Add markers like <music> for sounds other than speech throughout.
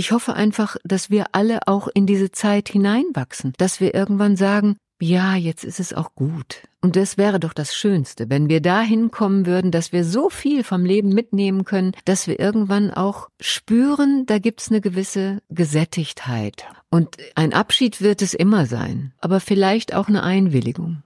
ich hoffe einfach, dass wir alle auch in diese Zeit hineinwachsen, dass wir irgendwann sagen, ja, jetzt ist es auch gut. Und das wäre doch das Schönste, wenn wir dahin kommen würden, dass wir so viel vom Leben mitnehmen können, dass wir irgendwann auch spüren, da gibt's eine gewisse Gesättigtheit. Und ein Abschied wird es immer sein, aber vielleicht auch eine Einwilligung.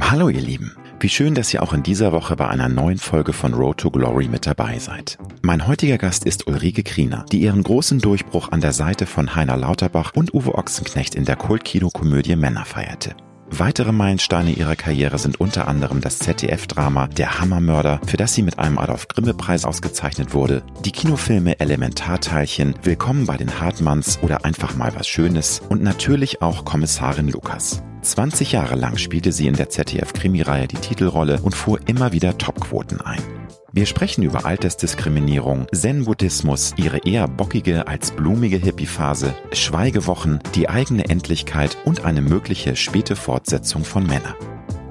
Hallo ihr Lieben. Wie schön, dass ihr auch in dieser Woche bei einer neuen Folge von Road to Glory mit dabei seid. Mein heutiger Gast ist Ulrike Kriener, die ihren großen Durchbruch an der Seite von Heiner Lauterbach und Uwe Ochsenknecht in der Kultkinokomödie Männer feierte. Weitere Meilensteine ihrer Karriere sind unter anderem das ZDF-Drama Der Hammermörder, für das sie mit einem Adolf-Grimme-Preis ausgezeichnet wurde, die Kinofilme Elementarteilchen, Willkommen bei den Hartmanns oder Einfach mal was Schönes und natürlich auch Kommissarin Lukas. 20 Jahre lang spielte sie in der ZDF-Krimireihe die Titelrolle und fuhr immer wieder Topquoten ein. Wir sprechen über Altersdiskriminierung, Zen-Buddhismus, ihre eher bockige als blumige Hippie-Phase, Schweigewochen, die eigene Endlichkeit und eine mögliche späte Fortsetzung von Männer.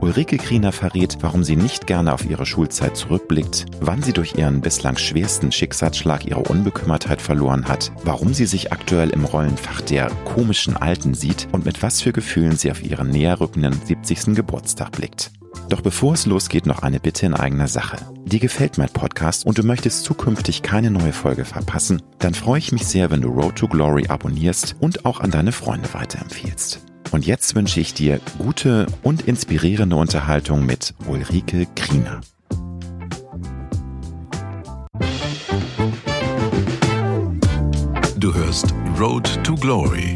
Ulrike Kriener verrät, warum sie nicht gerne auf ihre Schulzeit zurückblickt, wann sie durch ihren bislang schwersten Schicksalsschlag ihre Unbekümmertheit verloren hat, warum sie sich aktuell im Rollenfach der komischen Alten sieht und mit was für Gefühlen sie auf ihren näher rückenden 70. Geburtstag blickt. Doch bevor es losgeht, noch eine Bitte in eigener Sache. Dir gefällt mein Podcast und du möchtest zukünftig keine neue Folge verpassen, dann freue ich mich sehr, wenn du Road to Glory abonnierst und auch an deine Freunde weiterempfiehlst. Und jetzt wünsche ich dir gute und inspirierende Unterhaltung mit Ulrike Kriener. Du hörst Road to Glory.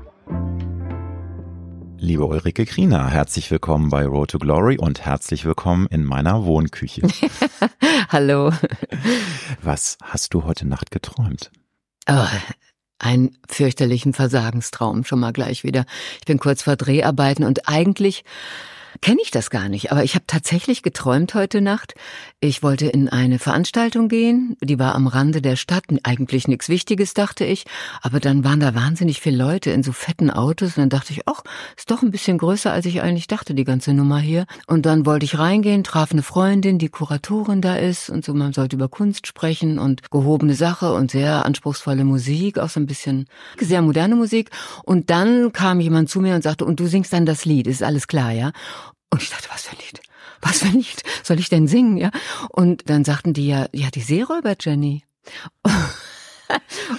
Liebe Ulrike Kriener, herzlich willkommen bei Road to Glory und herzlich willkommen in meiner Wohnküche. <laughs> Hallo. Was hast du heute Nacht geträumt? Oh, einen fürchterlichen Versagenstraum schon mal gleich wieder. Ich bin kurz vor Dreharbeiten und eigentlich kenne ich das gar nicht, aber ich habe tatsächlich geträumt heute Nacht. Ich wollte in eine Veranstaltung gehen, die war am Rande der Stadt, eigentlich nichts Wichtiges, dachte ich, aber dann waren da wahnsinnig viele Leute in so fetten Autos und dann dachte ich, ach, ist doch ein bisschen größer, als ich eigentlich dachte, die ganze Nummer hier. Und dann wollte ich reingehen, traf eine Freundin, die Kuratorin da ist und so, man sollte über Kunst sprechen und gehobene Sache und sehr anspruchsvolle Musik, auch so ein bisschen sehr moderne Musik. Und dann kam jemand zu mir und sagte, und du singst dann das Lied, ist alles klar, ja? Und ich dachte, was für ein Lied? Was für ein Lied soll ich denn singen, ja? Und dann sagten die ja, ja, die Seeräuber Jenny.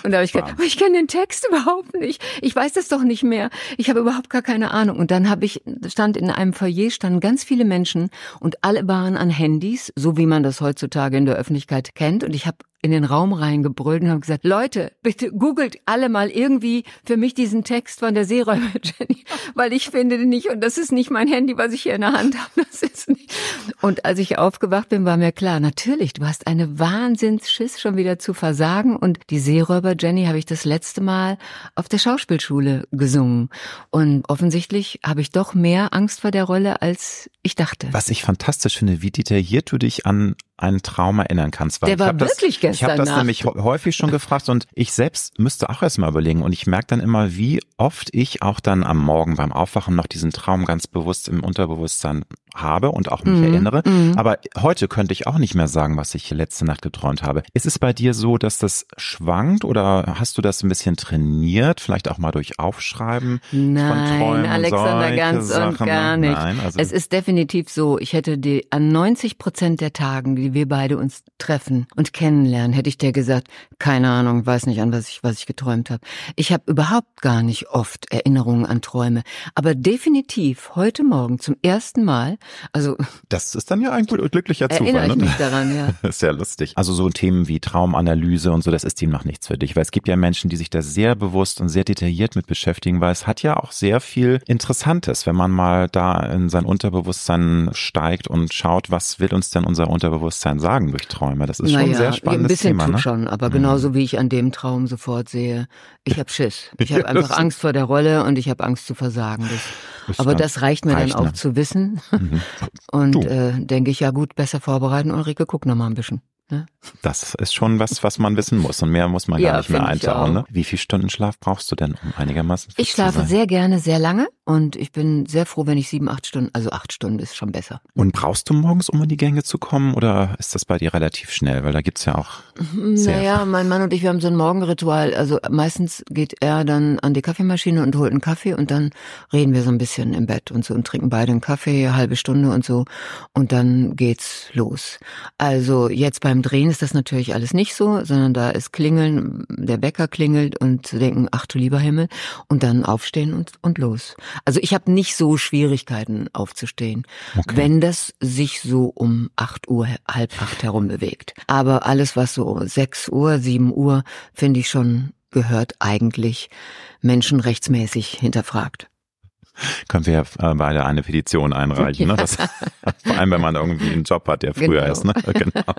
Und da habe ich gedacht, ich kenne den Text überhaupt nicht. Ich weiß das doch nicht mehr. Ich habe überhaupt gar keine Ahnung. Und dann habe ich, stand in einem Foyer, standen ganz viele Menschen und alle waren an Handys, so wie man das heutzutage in der Öffentlichkeit kennt. Und ich habe in den Raum reingebrüllt und habe gesagt, Leute, bitte googelt alle mal irgendwie für mich diesen Text von der Seeräuber <laughs> Jenny, weil ich finde den nicht und das ist nicht mein Handy, was ich hier in der Hand habe. Das ist nicht. Und als ich aufgewacht bin, war mir klar, natürlich, du hast eine Wahnsinnsschiss schon wieder zu versagen und die Seeräuber Jenny habe ich das letzte Mal auf der Schauspielschule gesungen und offensichtlich habe ich doch mehr Angst vor der Rolle, als ich dachte. Was ich fantastisch finde, wie detailliert du dich an einen Traum erinnern kannst. Weil der war wirklich das, gestern Ich habe das Nacht. nämlich häufig schon gefragt und ich selbst müsste auch erstmal überlegen und ich merke dann immer, wie oft ich auch dann am Morgen beim Aufwachen noch diesen Traum ganz bewusst im Unterbewusstsein habe und auch mich mhm. erinnere. Mhm. Aber heute könnte ich auch nicht mehr sagen, was ich letzte Nacht geträumt habe. Ist es bei dir so, dass das schwankt oder hast du das ein bisschen trainiert? Vielleicht auch mal durch Aufschreiben Nein, von Träumen Alexander, ganz Sachen? und gar nicht. Nein, also es ist definitiv so, ich hätte die an 90 Prozent der Tagen, die wir beide uns treffen und kennenlernen, hätte ich dir gesagt, keine Ahnung, weiß nicht an was ich was ich geträumt habe. Ich habe überhaupt gar nicht oft Erinnerungen an Träume, aber definitiv heute Morgen zum ersten Mal Also das ist dann ja ein glücklicher Zufall. Erinnere ich ne? mich daran, ja. <laughs> Sehr lustig. Also so Themen wie Traumanalyse und so, das ist dem noch nichts für dich, weil es gibt ja Menschen, die sich da sehr bewusst und sehr detailliert mit beschäftigen, weil es hat ja auch sehr viel Interessantes, wenn man mal da in sein Unterbewusstsein steigt und schaut, was will uns denn unser Unterbewusstsein sagen durch Träume. Das ist schon naja, ein sehr spannendes ein bisschen Thema. tut Ne? schon, aber genauso wie ich an dem Traum sofort sehe, ich habe Schiss. Ich habe <laughs> einfach Angst vor der Rolle und ich habe Angst zu versagen. Das, aber das reicht mir reicht, dann auch ne? zu wissen. Mhm. <laughs> Und Du. äh, denke ich, ja gut, besser vorbereiten. Ulrike, guck noch mal ein bisschen. Ne? Das ist schon was, was man wissen muss und mehr muss man Ja, gar nicht mehr eintauchen. auch. Ne? Wie viel Stunden Schlaf brauchst du denn, um einigermaßen fit Ich schlafe sehr gerne, sehr lange und ich bin sehr froh, wenn ich sieben, acht Stunden, also acht Stunden ist schon besser. Und brauchst du morgens, um in die Gänge zu kommen oder ist das bei dir relativ schnell? Weil da gibt's ja auch Sehr. Naja, mein Mann und ich, wir haben so ein Morgenritual. Also meistens geht er dann an die Kaffeemaschine und holt einen Kaffee und dann reden wir so ein bisschen im Bett und so und trinken beide einen Kaffee, eine halbe Stunde und so und dann geht's los. Also jetzt beim Drehen ist das natürlich alles nicht so, sondern da ist Klingeln, der Wecker klingelt und zu denken, ach du lieber Himmel und dann aufstehen und, und los. Also ich habe nicht so Schwierigkeiten aufzustehen, Okay. wenn das sich so um acht Uhr, halb acht herum bewegt. Aber alles, was so sechs Uhr, sieben Uhr, finde ich schon gehört eigentlich menschenrechtsmäßig hinterfragt. <laughs> können wir äh, beide eine Petition einreichen. Ne? Das, <laughs> vor allem, wenn man irgendwie einen Job hat, der früher Genau. ist. Ne? <laughs> Genau.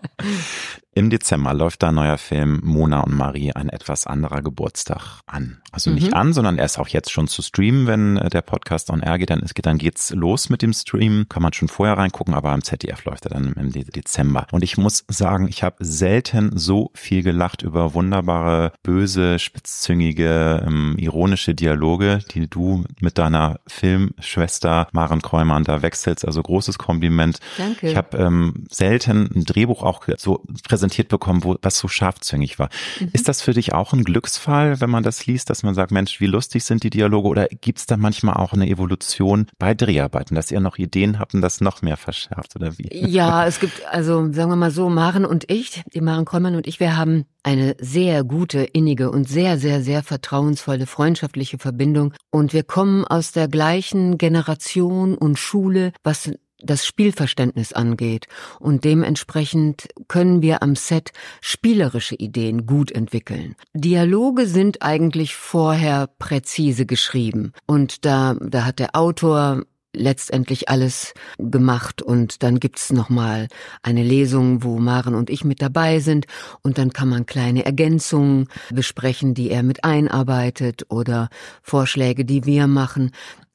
Im Dezember läuft da ein neuer Film Mona und Marie, ein etwas anderer Geburtstag an. Also nicht Mhm. an, sondern er ist auch jetzt schon zu streamen, wenn äh, der Podcast on air geht. Dann, ist, dann geht's los mit dem Stream. Kann man schon vorher reingucken, aber am ZDF läuft er dann im De- Dezember. Und ich muss sagen, ich habe selten so viel gelacht über wunderbare, böse, spitzzüngige, ähm, ironische Dialoge, die du mit deiner Filmschwester Maren Kräumann da wechselst. Also großes Kompliment. Danke. Ich habe ähm, selten ein Drehbuch auch so präsentiert bekommen, wo was so scharfzüngig war. Mhm. Ist das für dich auch ein Glücksfall, wenn man das liest, dass man sagt, Mensch, wie lustig sind die Dialoge? Oder gibt's da manchmal auch eine Evolution bei Dreharbeiten, dass ihr noch Ideen habt und das noch mehr verschärft oder wie? Ja, <laughs> es gibt, also sagen wir mal so, Maren und ich, die Maren Kollmann und ich, wir haben eine sehr gute, innige und sehr, sehr, sehr vertrauensvolle, freundschaftliche Verbindung. Und wir kommen aus der gleichen Generation und Schule, was das Spielverständnis angeht. Und dementsprechend können wir am Set spielerische Ideen gut entwickeln. Dialoge sind eigentlich vorher präzise geschrieben. Und da, da hat der Autor letztendlich alles gemacht und dann gibt's noch mal eine Lesung, wo Maren und ich mit dabei sind und dann kann man kleine Ergänzungen besprechen, die er mit einarbeitet oder Vorschläge, die wir machen.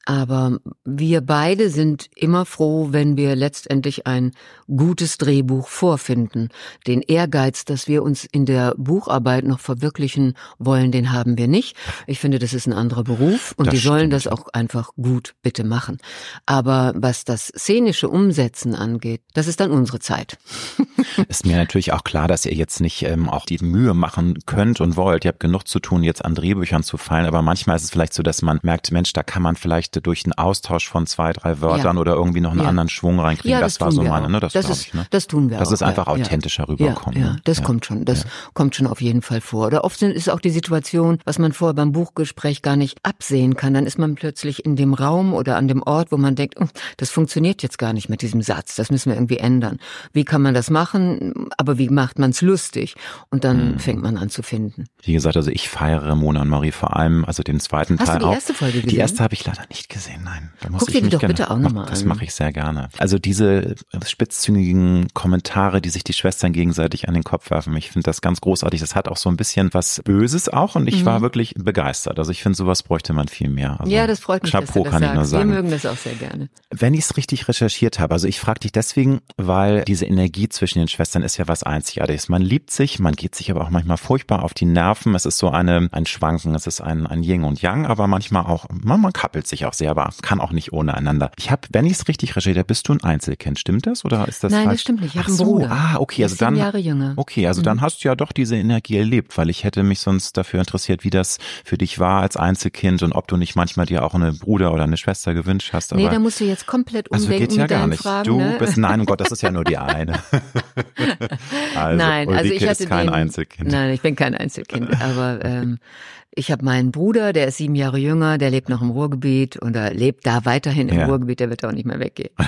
Aber wir beide sind immer froh, wenn wir letztendlich ein gutes Drehbuch vorfinden. Den Ehrgeiz, dass wir uns in der Bucharbeit noch verwirklichen wollen, den haben wir nicht. Ich finde, das ist ein anderer Beruf und Das die sollen stimmt. das auch einfach gut bitte machen. Aber was das szenische Umsetzen angeht, das ist dann unsere Zeit. <laughs> Ist mir natürlich auch klar, dass ihr jetzt nicht ähm, auch die Mühe machen könnt und wollt. Ihr habt genug zu tun, jetzt an Drehbüchern zu fallen, aber manchmal ist es vielleicht so, dass man merkt, Mensch, da kann man vielleicht durch einen Austausch von zwei, drei Wörtern Ja. oder irgendwie noch einen Ja. anderen Schwung reinkriegen. Ja, das, das war so meine, ne? Das, Das ist- ich, ne? das tun wir Dass auch, es einfach authentischer rüberkommt. ja, ne? das kommt schon, das kommt schon auf jeden Fall vor. Oder oft ist auch die Situation, was man vorher beim Buchgespräch gar nicht absehen kann. Dann ist man plötzlich in dem Raum oder an dem Ort, wo man denkt, oh, das funktioniert jetzt gar nicht mit diesem Satz, das müssen wir irgendwie ändern. Wie kann man das machen? Aber wie macht man es lustig? Und dann Mhm. fängt man an zu finden. Wie gesagt, also ich feiere Mona und Marie vor allem, also den zweiten Hast du Teil die auch. erste Folge Die gesehen? erste habe ich leider nicht gesehen, nein. Da muss Guck dir die doch gerne- bitte auch noch mal Das an. mache ich sehr gerne. Also diese spitzzüngigen Kommentare, die sich die Schwestern gegenseitig an den Kopf werfen, ich finde das ganz großartig. Das hat auch so ein bisschen was Böses auch und ich war wirklich begeistert. Also ich finde, sowas bräuchte man viel mehr. Also Mhm. ja, das freut mich, dass Chapeau, du das kann ich nur sagst. Wir sagen. mögen das auch sehr gerne. Wenn ich es richtig recherchiert habe, also ich frage dich deswegen, weil diese Energie zwischen den Schwestern ist ja was Einzigartiges. Man liebt sich, man geht sich aber auch manchmal furchtbar auf die Nerven. Es ist so eine, ein Schwanken, es ist ein, ein Yin und Yang, aber manchmal auch, man, man kappelt sich auch sehr, aber kann auch nicht ohne einander. Ich habe, wenn ich es richtig recherchiert habe, bist du ein Einzelkind, stimmt das oder ist das Nein, falsch? das stimmt nicht. Ich Ach einen so, Bruder. ah, okay, also dann, Jahre jünger. okay, also dann hast du ja doch diese Energie erlebt, weil ich hätte mich sonst dafür interessiert, wie das für dich war als Einzelkind und ob du nicht manchmal dir auch eine Bruder oder eine Schwester gewünscht hast. Nee, aber da musst du jetzt komplett also umdenken geht ja gar nicht. Fragen. du ne? bist, nein, um <laughs> Gott, das ist ja nur die eine. <laughs> also, nein, also Ulrike ich hatte ist kein den, Einzelkind. Nein, ich bin kein Einzelkind, aber <laughs> ähm, ich habe meinen Bruder, der ist sieben Jahre jünger, der lebt noch im Ruhrgebiet oder lebt da weiterhin im Ja. Ruhrgebiet, der wird auch nicht mehr weggehen. <laughs>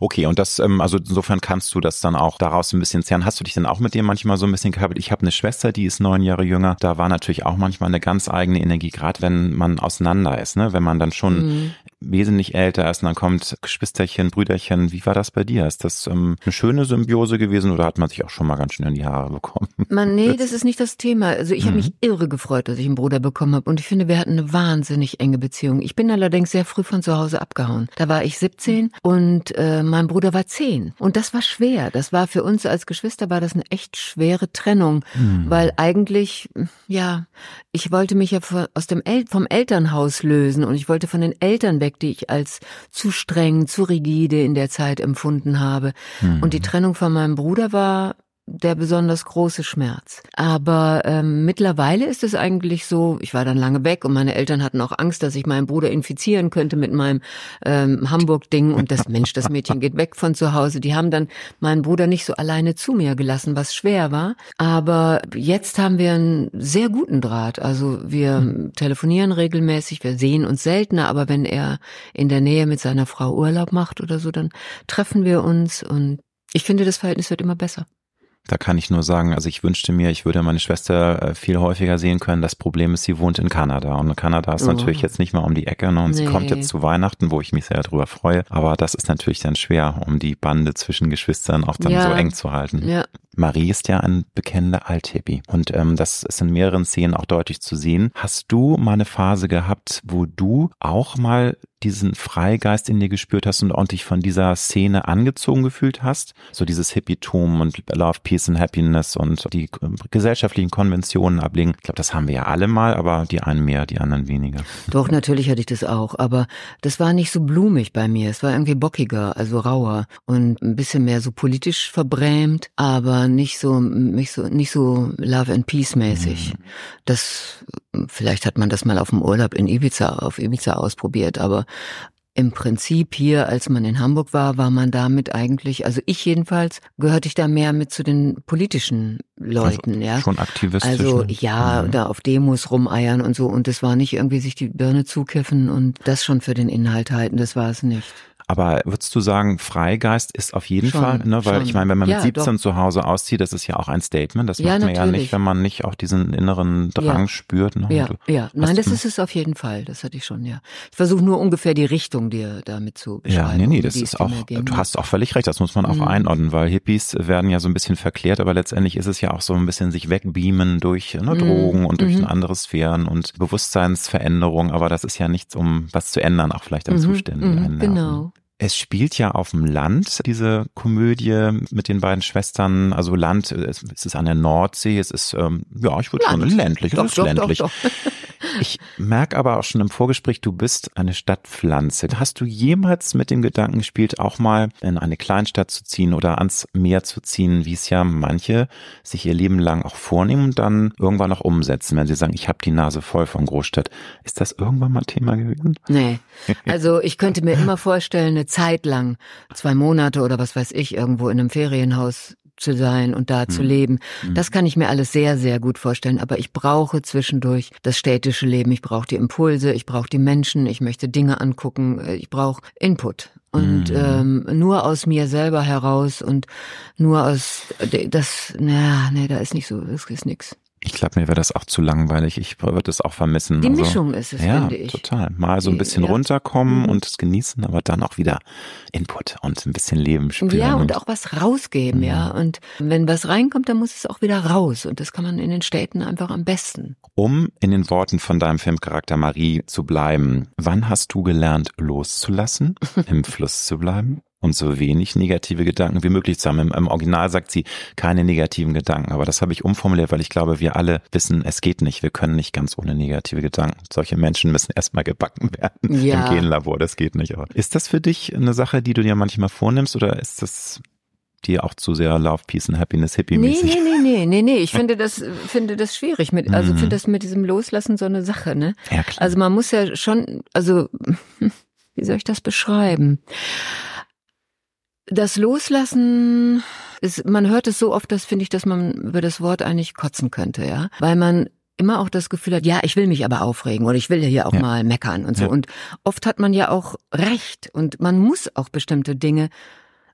Okay, und das, ähm, also insofern kannst du das dann auch daraus ein bisschen zehren. Hast du dich denn auch mit dir manchmal so ein bisschen gehabt? Ich habe eine Schwester, die ist neun Jahre jünger. Da war natürlich auch manchmal eine ganz eigene Energie, gerade wenn man auseinander ist, ne? Wenn man dann schon Mhm. Wesentlich älter ist und dann kommt Geschwisterchen, Brüderchen. Wie war das bei dir? Ist das ähm, eine schöne Symbiose gewesen oder hat man sich auch schon mal ganz schön in die Haare bekommen? Man, nee, das ist nicht das Thema. Also ich habe mich irre gefreut, dass ich einen Bruder bekommen habe. Und ich finde, wir hatten eine wahnsinnig enge Beziehung. Ich bin allerdings sehr früh von zu Hause abgehauen. Da war ich 17 und äh, mein Bruder war 10. Und das war schwer. Das war für uns als Geschwister war das eine echt schwere Trennung. Weil eigentlich, ja, ich wollte mich ja von- aus dem El vom Elternhaus lösen und ich wollte von den Eltern weg, die ich als zu streng, zu rigide in der Zeit empfunden habe. Und die Trennung von meinem Bruder war der besonders große Schmerz. Aber ähm, mittlerweile ist es eigentlich so, ich war dann lange weg und meine Eltern hatten auch Angst, dass ich meinen Bruder infizieren könnte mit meinem ähm, Hamburg-Ding und das Mensch, das Mädchen geht weg von zu Hause. Die haben dann meinen Bruder nicht so alleine zu mir gelassen, was schwer war. Aber jetzt haben wir einen sehr guten Draht. Also wir telefonieren regelmäßig, wir sehen uns seltener, aber wenn er in der Nähe mit seiner Frau Urlaub macht oder so, dann treffen wir uns und ich finde, das Verhältnis wird immer besser. Da kann ich nur sagen, also ich wünschte mir, ich würde meine Schwester äh, viel häufiger sehen können. Das Problem ist, sie wohnt in Kanada und Kanada ist Oh. natürlich jetzt nicht mal um die Ecke ne? und sie Nee. kommt jetzt zu Weihnachten, wo ich mich sehr darüber freue. Aber das ist natürlich dann schwer, um die Bande zwischen Geschwistern auch dann Ja. so eng zu halten. Ja. Marie ist ja ein bekennender Althippie und ähm, das ist in mehreren Szenen auch deutlich zu sehen. Hast du mal eine Phase gehabt, wo du auch mal diesen Freigeist in dir gespürt hast und ordentlich von dieser Szene angezogen gefühlt hast? So dieses Hippietum und Love, Peace and Happiness und die äh, gesellschaftlichen Konventionen ablegen. Ich glaube, das haben wir ja alle mal, aber die einen mehr, die anderen weniger. Doch, natürlich hatte ich das auch, aber das war nicht so blumig bei mir. Es war irgendwie bockiger, also rauer und ein bisschen mehr so politisch verbrämt, aber nicht so, nicht so, nicht so Love and Peace mäßig. Das, vielleicht hat man das mal auf dem Urlaub in Ibiza, auf Ibiza ausprobiert, aber im Prinzip hier, als man in Hamburg war, war man damit eigentlich, also ich jedenfalls, gehörte ich da mehr mit zu den politischen Leuten, ja. Schon aktivistisch. Also ne? ja, Mhm. da auf Demos rumeiern und so. Und das war nicht irgendwie sich die Birne zukiffen und das schon für den Inhalt halten. Das war es nicht. Aber würdest du sagen, Freigeist ist auf jeden Schon, Fall, ne? Weil schon. ich meine, wenn man mit Ja, 17 doch. zu Hause auszieht, das ist ja auch ein Statement. Das Ja, macht man ja nicht, wenn man nicht auch diesen inneren Drang Ja. spürt. Ne? Ja, Du- ja. Nein, das ist es auf jeden Fall. Das hatte ich schon, ja. Ich versuche nur ungefähr die Richtung dir damit zu beschreiben. Ja, nee, nee, das ist auch, du hast auch völlig recht, das muss man auch Mhm. einordnen, weil Hippies werden ja so ein bisschen verklärt, aber letztendlich ist es ja auch so ein bisschen sich wegbeamen durch ne, Mhm. Drogen und durch Mhm. andere Sphären und Bewusstseinsveränderung, aber das ist ja nichts, um was zu ändern, auch vielleicht an Mhm, Zuständen. mhm. Genau. Es spielt ja auf dem Land, diese Komödie mit den beiden Schwestern. Also Land, es es ist an der Nordsee, es ist, ähm, ja, ich würde schon ländlich, es Doch, ist doch, ländlich. doch. Ich merke aber auch schon im Vorgespräch, du bist eine Stadtpflanze. Hast du jemals mit dem Gedanken gespielt, auch mal in eine Kleinstadt zu ziehen oder ans Meer zu ziehen, wie es ja manche sich ihr Leben lang auch vornehmen und dann irgendwann auch umsetzen, wenn sie sagen, ich habe die Nase voll von Großstadt. Ist das irgendwann mal Thema gewesen? Nee. Also ich könnte mir immer vorstellen, eine Zeit lang, zwei Monate oder was weiß ich, irgendwo in einem Ferienhaus zu sein und da zu Mhm. leben. Das kann ich mir alles sehr, sehr gut vorstellen. Aber ich brauche zwischendurch das städtische Leben. Ich brauche die Impulse, ich brauche die Menschen, ich möchte Dinge angucken, äh, ich brauche Input. Und Mhm. ähm, nur aus mir selber heraus und nur aus das, na, nee, da ist nicht so, das ist nix. Ich glaube, mir wäre das auch zu langweilig. Ich würde es auch vermissen. Die Also, Mischung ist es, ja, finde ich. total. Mal so ein bisschen ja. runterkommen Mhm. und es genießen, aber dann auch wieder Input und ein bisschen Leben spüren. Ja, und auch was rausgeben, ja. Und wenn was reinkommt, dann muss es auch wieder raus. Und das kann man in den Städten einfach am besten. Um in den Worten von deinem Filmcharakter Marie zu bleiben, wann hast du gelernt, loszulassen, <laughs> im Fluss zu bleiben und so wenig negative Gedanken wie möglich zu haben? Im, Im Original sagt sie keine negativen Gedanken, aber das habe ich umformuliert, weil ich glaube, wir alle wissen, es geht nicht. Wir können nicht ganz ohne negative Gedanken. Solche Menschen müssen erstmal gebacken werden <laughs> Ja. im Genlabor. Das geht nicht. Aber ist das für dich eine Sache, die du dir manchmal vornimmst oder ist das dir auch zu sehr Love, Peace and Happiness Nee, Hippie-mäßig? nee, nee, nee, nee, nee. Ich <laughs> finde das, finde das schwierig mit, also Mhm. finde das mit diesem Loslassen so eine Sache, ne? Ja, klar. Also man muss ja schon, also, <laughs> wie soll ich das beschreiben? Das Loslassen ist, man hört es so oft, das finde ich, dass man über das Wort eigentlich kotzen könnte, ja. Weil man immer auch das Gefühl hat, ja, ich will mich aber aufregen oder ich will hier auch ja. mal meckern und so. Ja. Und oft hat man ja auch recht und man muss auch bestimmte Dinge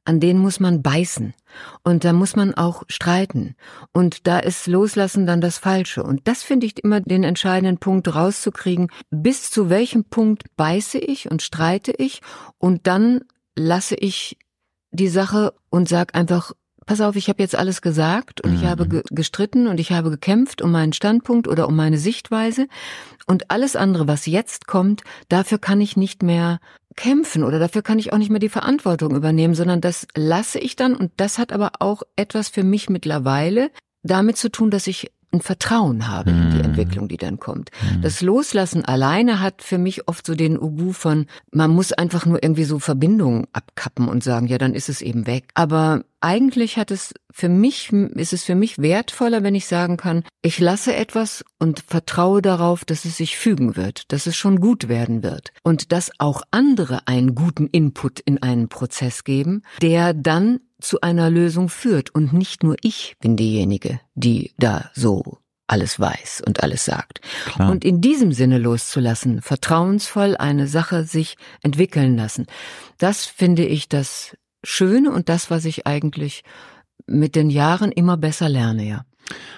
an denen muss man beißen. Und da muss man auch streiten. Und da ist Loslassen dann das Falsche. Und das finde ich immer den entscheidenden Punkt rauszukriegen. Bis zu welchem Punkt beiße ich und streite ich und dann lasse ich die Sache und sag einfach, pass auf, ich habe jetzt alles gesagt und mhm. ich habe ge gestritten und ich habe gekämpft um meinen Standpunkt oder um meine Sichtweise und alles andere, was jetzt kommt, dafür kann ich nicht mehr kämpfen oder dafür kann ich auch nicht mehr die Verantwortung übernehmen, sondern das lasse ich dann und das hat aber auch etwas für mich mittlerweile damit zu tun, dass ich ein Vertrauen habe in die mhm. Entwicklung, die dann kommt. Mhm. Das Loslassen alleine hat für mich oft so den Ubu von, man muss einfach nur irgendwie so Verbindungen abkappen und sagen, ja, dann ist es eben weg. Aber eigentlich hat es für mich, ist es für mich wertvoller, wenn ich sagen kann, ich lasse etwas und vertraue darauf, dass es sich fügen wird, dass es schon gut werden wird und dass auch andere einen guten Input in einen Prozess geben, der dann zu einer Lösung führt und nicht nur ich bin diejenige, die da so alles weiß und alles sagt. Klar. Und in diesem Sinne loszulassen, vertrauensvoll eine Sache sich entwickeln lassen, das finde ich das Schöne und das, was ich eigentlich mit den Jahren immer besser lerne, ja.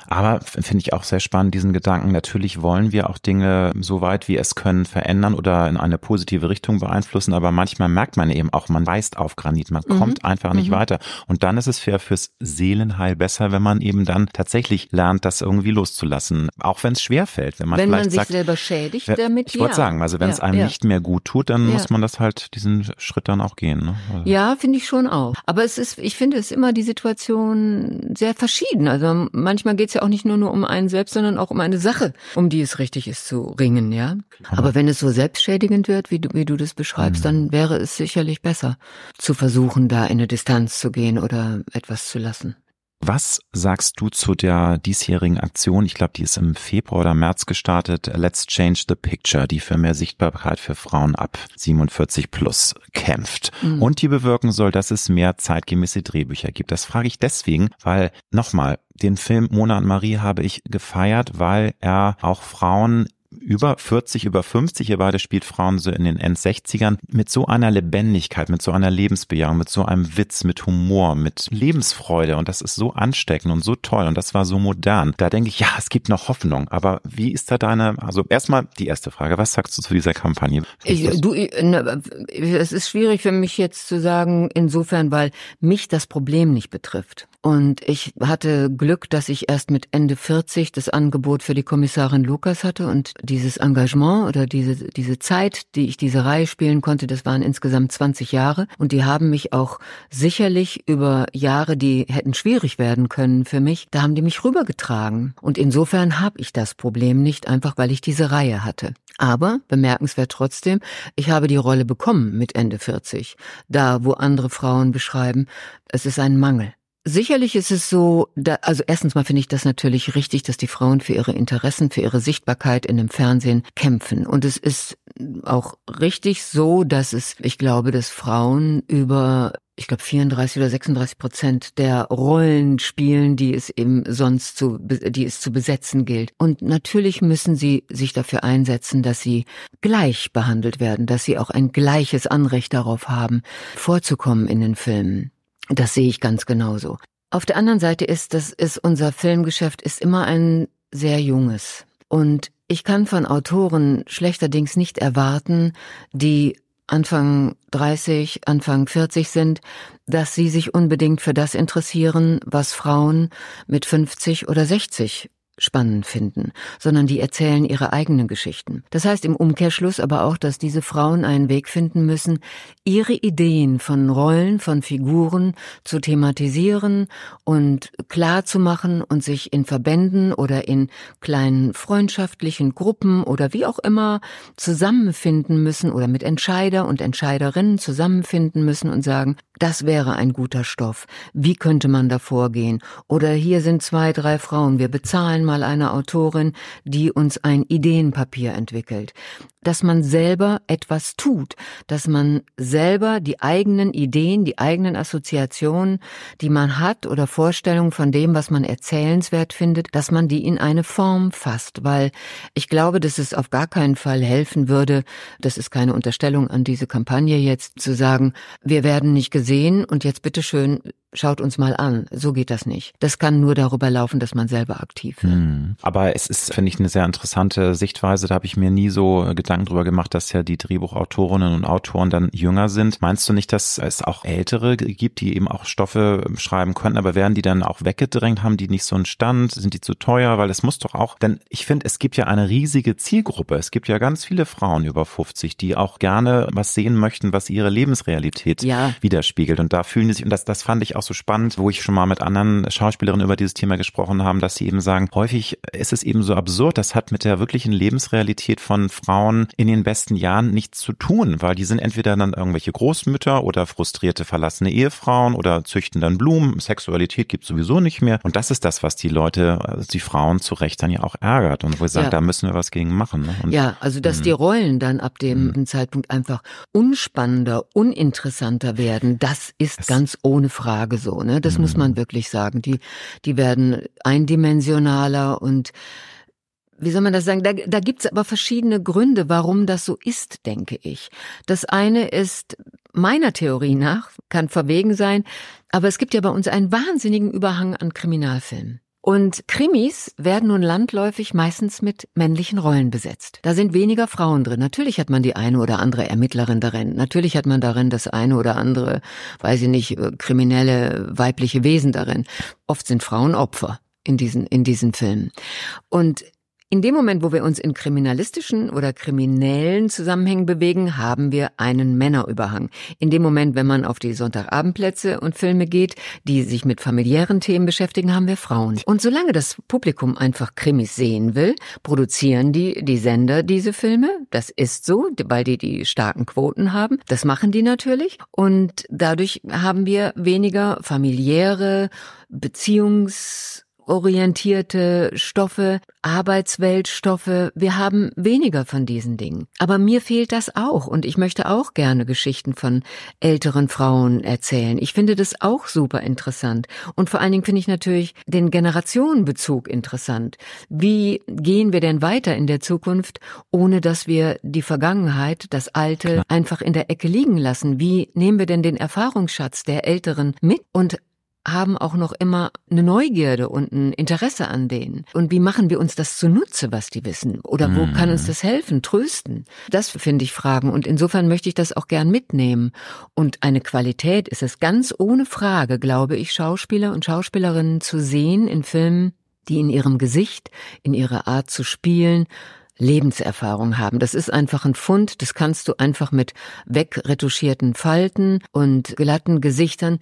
Aber finde ich auch sehr spannend, diesen Gedanken. Natürlich wollen wir auch Dinge so weit wie es können verändern oder in eine positive Richtung beeinflussen. Aber manchmal merkt man eben auch, man weist auf Granit. Man mhm. kommt einfach nicht mhm. weiter. Und dann ist es für, fürs Seelenheil besser, wenn man eben dann tatsächlich lernt, das irgendwie loszulassen. Auch wenn es schwer fällt. Wenn man, wenn vielleicht man sich sagt, selber schädigt damit, Ich wollte sagen, also wenn ja, es einem ja. nicht mehr gut tut, dann ja. muss man das halt diesen Schritt dann auch gehen. Ne? Also. Ja, finde ich schon auch. Aber es ist, ich finde es immer die Situation sehr verschieden. Also manchmal geht es ja auch nicht nur, nur um einen selbst, sondern auch um eine Sache, um die es richtig ist zu ringen, ja. Aber wenn es so selbstschädigend wird, wie du, wie du das beschreibst, mhm. dann wäre es sicherlich besser, zu versuchen, da in eine Distanz zu gehen oder etwas zu lassen. Was sagst du zu der diesjährigen Aktion? Ich glaube, die ist im Februar oder März gestartet. Let's Change the Picture, die für mehr Sichtbarkeit für Frauen ab 47 plus kämpft mhm. und die bewirken soll, dass es mehr zeitgemäße Drehbücher gibt. Das frage ich deswegen, weil nochmal, den Film Mona und Marie habe ich gefeiert, weil er auch Frauen über 40, über 50, ihr beide spielt Frauen so in den End-60ern, mit so einer Lebendigkeit, mit so einer Lebensbejahung, mit so einem Witz, mit Humor, mit Lebensfreude und das ist so ansteckend und so toll und das war so modern. Da denke ich, ja, es gibt noch Hoffnung, aber wie ist da deine, also erstmal die erste Frage, was sagst du zu dieser Kampagne? Ich, du, ne, es ist schwierig für mich jetzt zu sagen, insofern, weil mich das Problem nicht betrifft. Und ich hatte Glück, dass ich erst mit Ende 40 das Angebot für die Kommissarin Lukas hatte und dieses Engagement oder diese, diese Zeit, die ich diese Reihe spielen konnte, das waren insgesamt 20 Jahre und die haben mich auch sicherlich über Jahre, die hätten schwierig werden können für mich, da haben die mich rübergetragen. Und insofern habe ich das Problem nicht, einfach weil ich diese Reihe hatte. Aber bemerkenswert trotzdem, ich habe die Rolle bekommen mit Ende 40, da wo andere Frauen beschreiben, es ist ein Mangel. Sicherlich ist es so, da, also erstens mal finde ich das natürlich richtig, dass die Frauen für ihre Interessen, für ihre Sichtbarkeit in dem Fernsehen kämpfen. Und es ist auch richtig so, dass es, ich glaube, dass Frauen über ich glaube 34 oder 36 Prozent der Rollen spielen, die es eben sonst zu, die es zu besetzen gilt. Und natürlich müssen sie sich dafür einsetzen, dass sie gleich behandelt werden, dass sie auch ein gleiches Anrecht darauf haben, vorzukommen in den Filmen. Das sehe ich ganz genauso. Auf der anderen Seite ist, das ist unser Filmgeschäft ist immer ein sehr junges. Und ich kann von Autoren schlechterdings nicht erwarten, die Anfang 30, Anfang 40 sind, dass sie sich unbedingt für das interessieren, was Frauen mit 50 oder 60 spannend finden, sondern die erzählen ihre eigenen Geschichten. Das heißt im Umkehrschluss aber auch, dass diese Frauen einen Weg finden müssen, ihre Ideen von Rollen, von Figuren zu thematisieren und klar zu machen und sich in Verbänden oder in kleinen freundschaftlichen Gruppen oder wie auch immer zusammenfinden müssen oder mit Entscheider und Entscheiderinnen zusammenfinden müssen und sagen, das wäre ein guter Stoff. Wie könnte man da vorgehen? Oder hier sind zwei, drei Frauen. Wir bezahlen mal eine Autorin, die uns ein Ideenpapier entwickelt. Dass man selber etwas tut, dass man selber die eigenen Ideen, die eigenen Assoziationen, die man hat oder Vorstellungen von dem, was man erzählenswert findet, dass man die in eine Form fasst, weil ich glaube, dass es auf gar keinen Fall helfen würde, das ist keine Unterstellung an diese Kampagne jetzt, zu sagen, wir werden nicht gesehen und jetzt bitteschön schaut uns mal an. So geht das nicht. Das kann nur darüber laufen, dass man selber aktiv wird. Hm. Aber es ist, finde ich, eine sehr interessante Sichtweise. Da habe ich mir nie so äh, Gedanken drüber gemacht, dass ja die Drehbuchautorinnen und Autoren dann jünger sind. Meinst du nicht, dass es auch Ältere gibt, die eben auch Stoffe ähm, schreiben können, aber werden die dann auch weggedrängt? Haben die nicht so einen Stand? Sind die zu teuer? Weil es muss doch auch, denn ich finde, es gibt ja eine riesige Zielgruppe. Es gibt ja ganz viele Frauen über 50, die auch gerne was sehen möchten, was ihre Lebensrealität ja. widerspiegelt. Und da fühlen die sich, und das, das fand ich auch so spannend, wo ich schon mal mit anderen Schauspielerinnen über dieses Thema gesprochen haben, dass sie eben sagen, häufig ist es eben so absurd, das hat mit der wirklichen Lebensrealität von Frauen in den besten Jahren nichts zu tun, weil die sind entweder dann irgendwelche Großmütter oder frustrierte verlassene Ehefrauen oder züchten dann Blumen, Sexualität gibt sowieso nicht mehr. Und das ist das, was die Leute, also die Frauen zu Recht dann ja auch ärgert und wo ich sage, ja. da müssen wir was gegen machen. Ne? Und, ja, also dass mh. die Rollen dann ab dem mh. Zeitpunkt einfach unspannender, uninteressanter werden, das ist das ganz ohne Frage heutzutage so, ne? Das mhm. muss man mhm. wirklich sagen. Die, die werden eindimensionaler und wie soll man das sagen? Da, da gibt's aber verschiedene Gründe, warum das so ist, denke ich. Das eine ist meiner Theorie nach, kann verwegen sein, aber es gibt ja bei uns einen wahnsinnigen Überhang an Kriminalfilmen. Und Krimis werden nun landläufig meistens mit männlichen Rollen besetzt. Da sind weniger Frauen drin. Natürlich hat man die eine oder andere Ermittlerin darin. Natürlich hat man darin das eine oder andere, weiß ich nicht, äh, kriminelle weibliche Wesen darin. Oft sind Frauen Opfer in diesen, in diesen Filmen. Und in dem Moment, wo wir uns in kriminalistischen oder kriminellen Zusammenhängen bewegen, haben wir einen Männerüberhang. In dem Moment, wenn man auf die Sonntagabendplätze und Filme geht, die sich mit familiären Themen beschäftigen, haben wir Frauen. Und solange das Publikum einfach Krimis sehen will, produzieren die, die Sender diese Filme. Das ist so, weil die die starken Quoten haben. Das machen die natürlich. Und dadurch haben wir weniger familiäre Beziehungs orientierte Stoffe, Arbeitsweltstoffe. Wir haben weniger von diesen Dingen. Aber mir fehlt das auch und ich möchte auch gerne Geschichten von älteren Frauen erzählen. Ich finde das auch super interessant. Und vor allen Dingen finde ich natürlich den Generationenbezug interessant. Wie gehen wir denn weiter in der Zukunft, ohne dass wir die Vergangenheit, das Alte Klar. einfach in der Ecke liegen lassen? Wie nehmen wir denn den Erfahrungsschatz der Älteren mit und haben auch noch immer eine Neugierde und ein Interesse an denen. Und wie machen wir uns das zunutze, was die wissen? Oder wo mhm. kann uns das helfen, trösten? Das finde ich Fragen. Und insofern möchte ich das auch gern mitnehmen. Und eine Qualität ist es ganz ohne Frage, glaube ich, Schauspieler und Schauspielerinnen zu sehen in Filmen, die in ihrem Gesicht, in ihrer Art zu spielen, Lebenserfahrung haben. Das ist einfach ein Fund, das kannst du einfach mit wegretuschierten Falten und glatten Gesichtern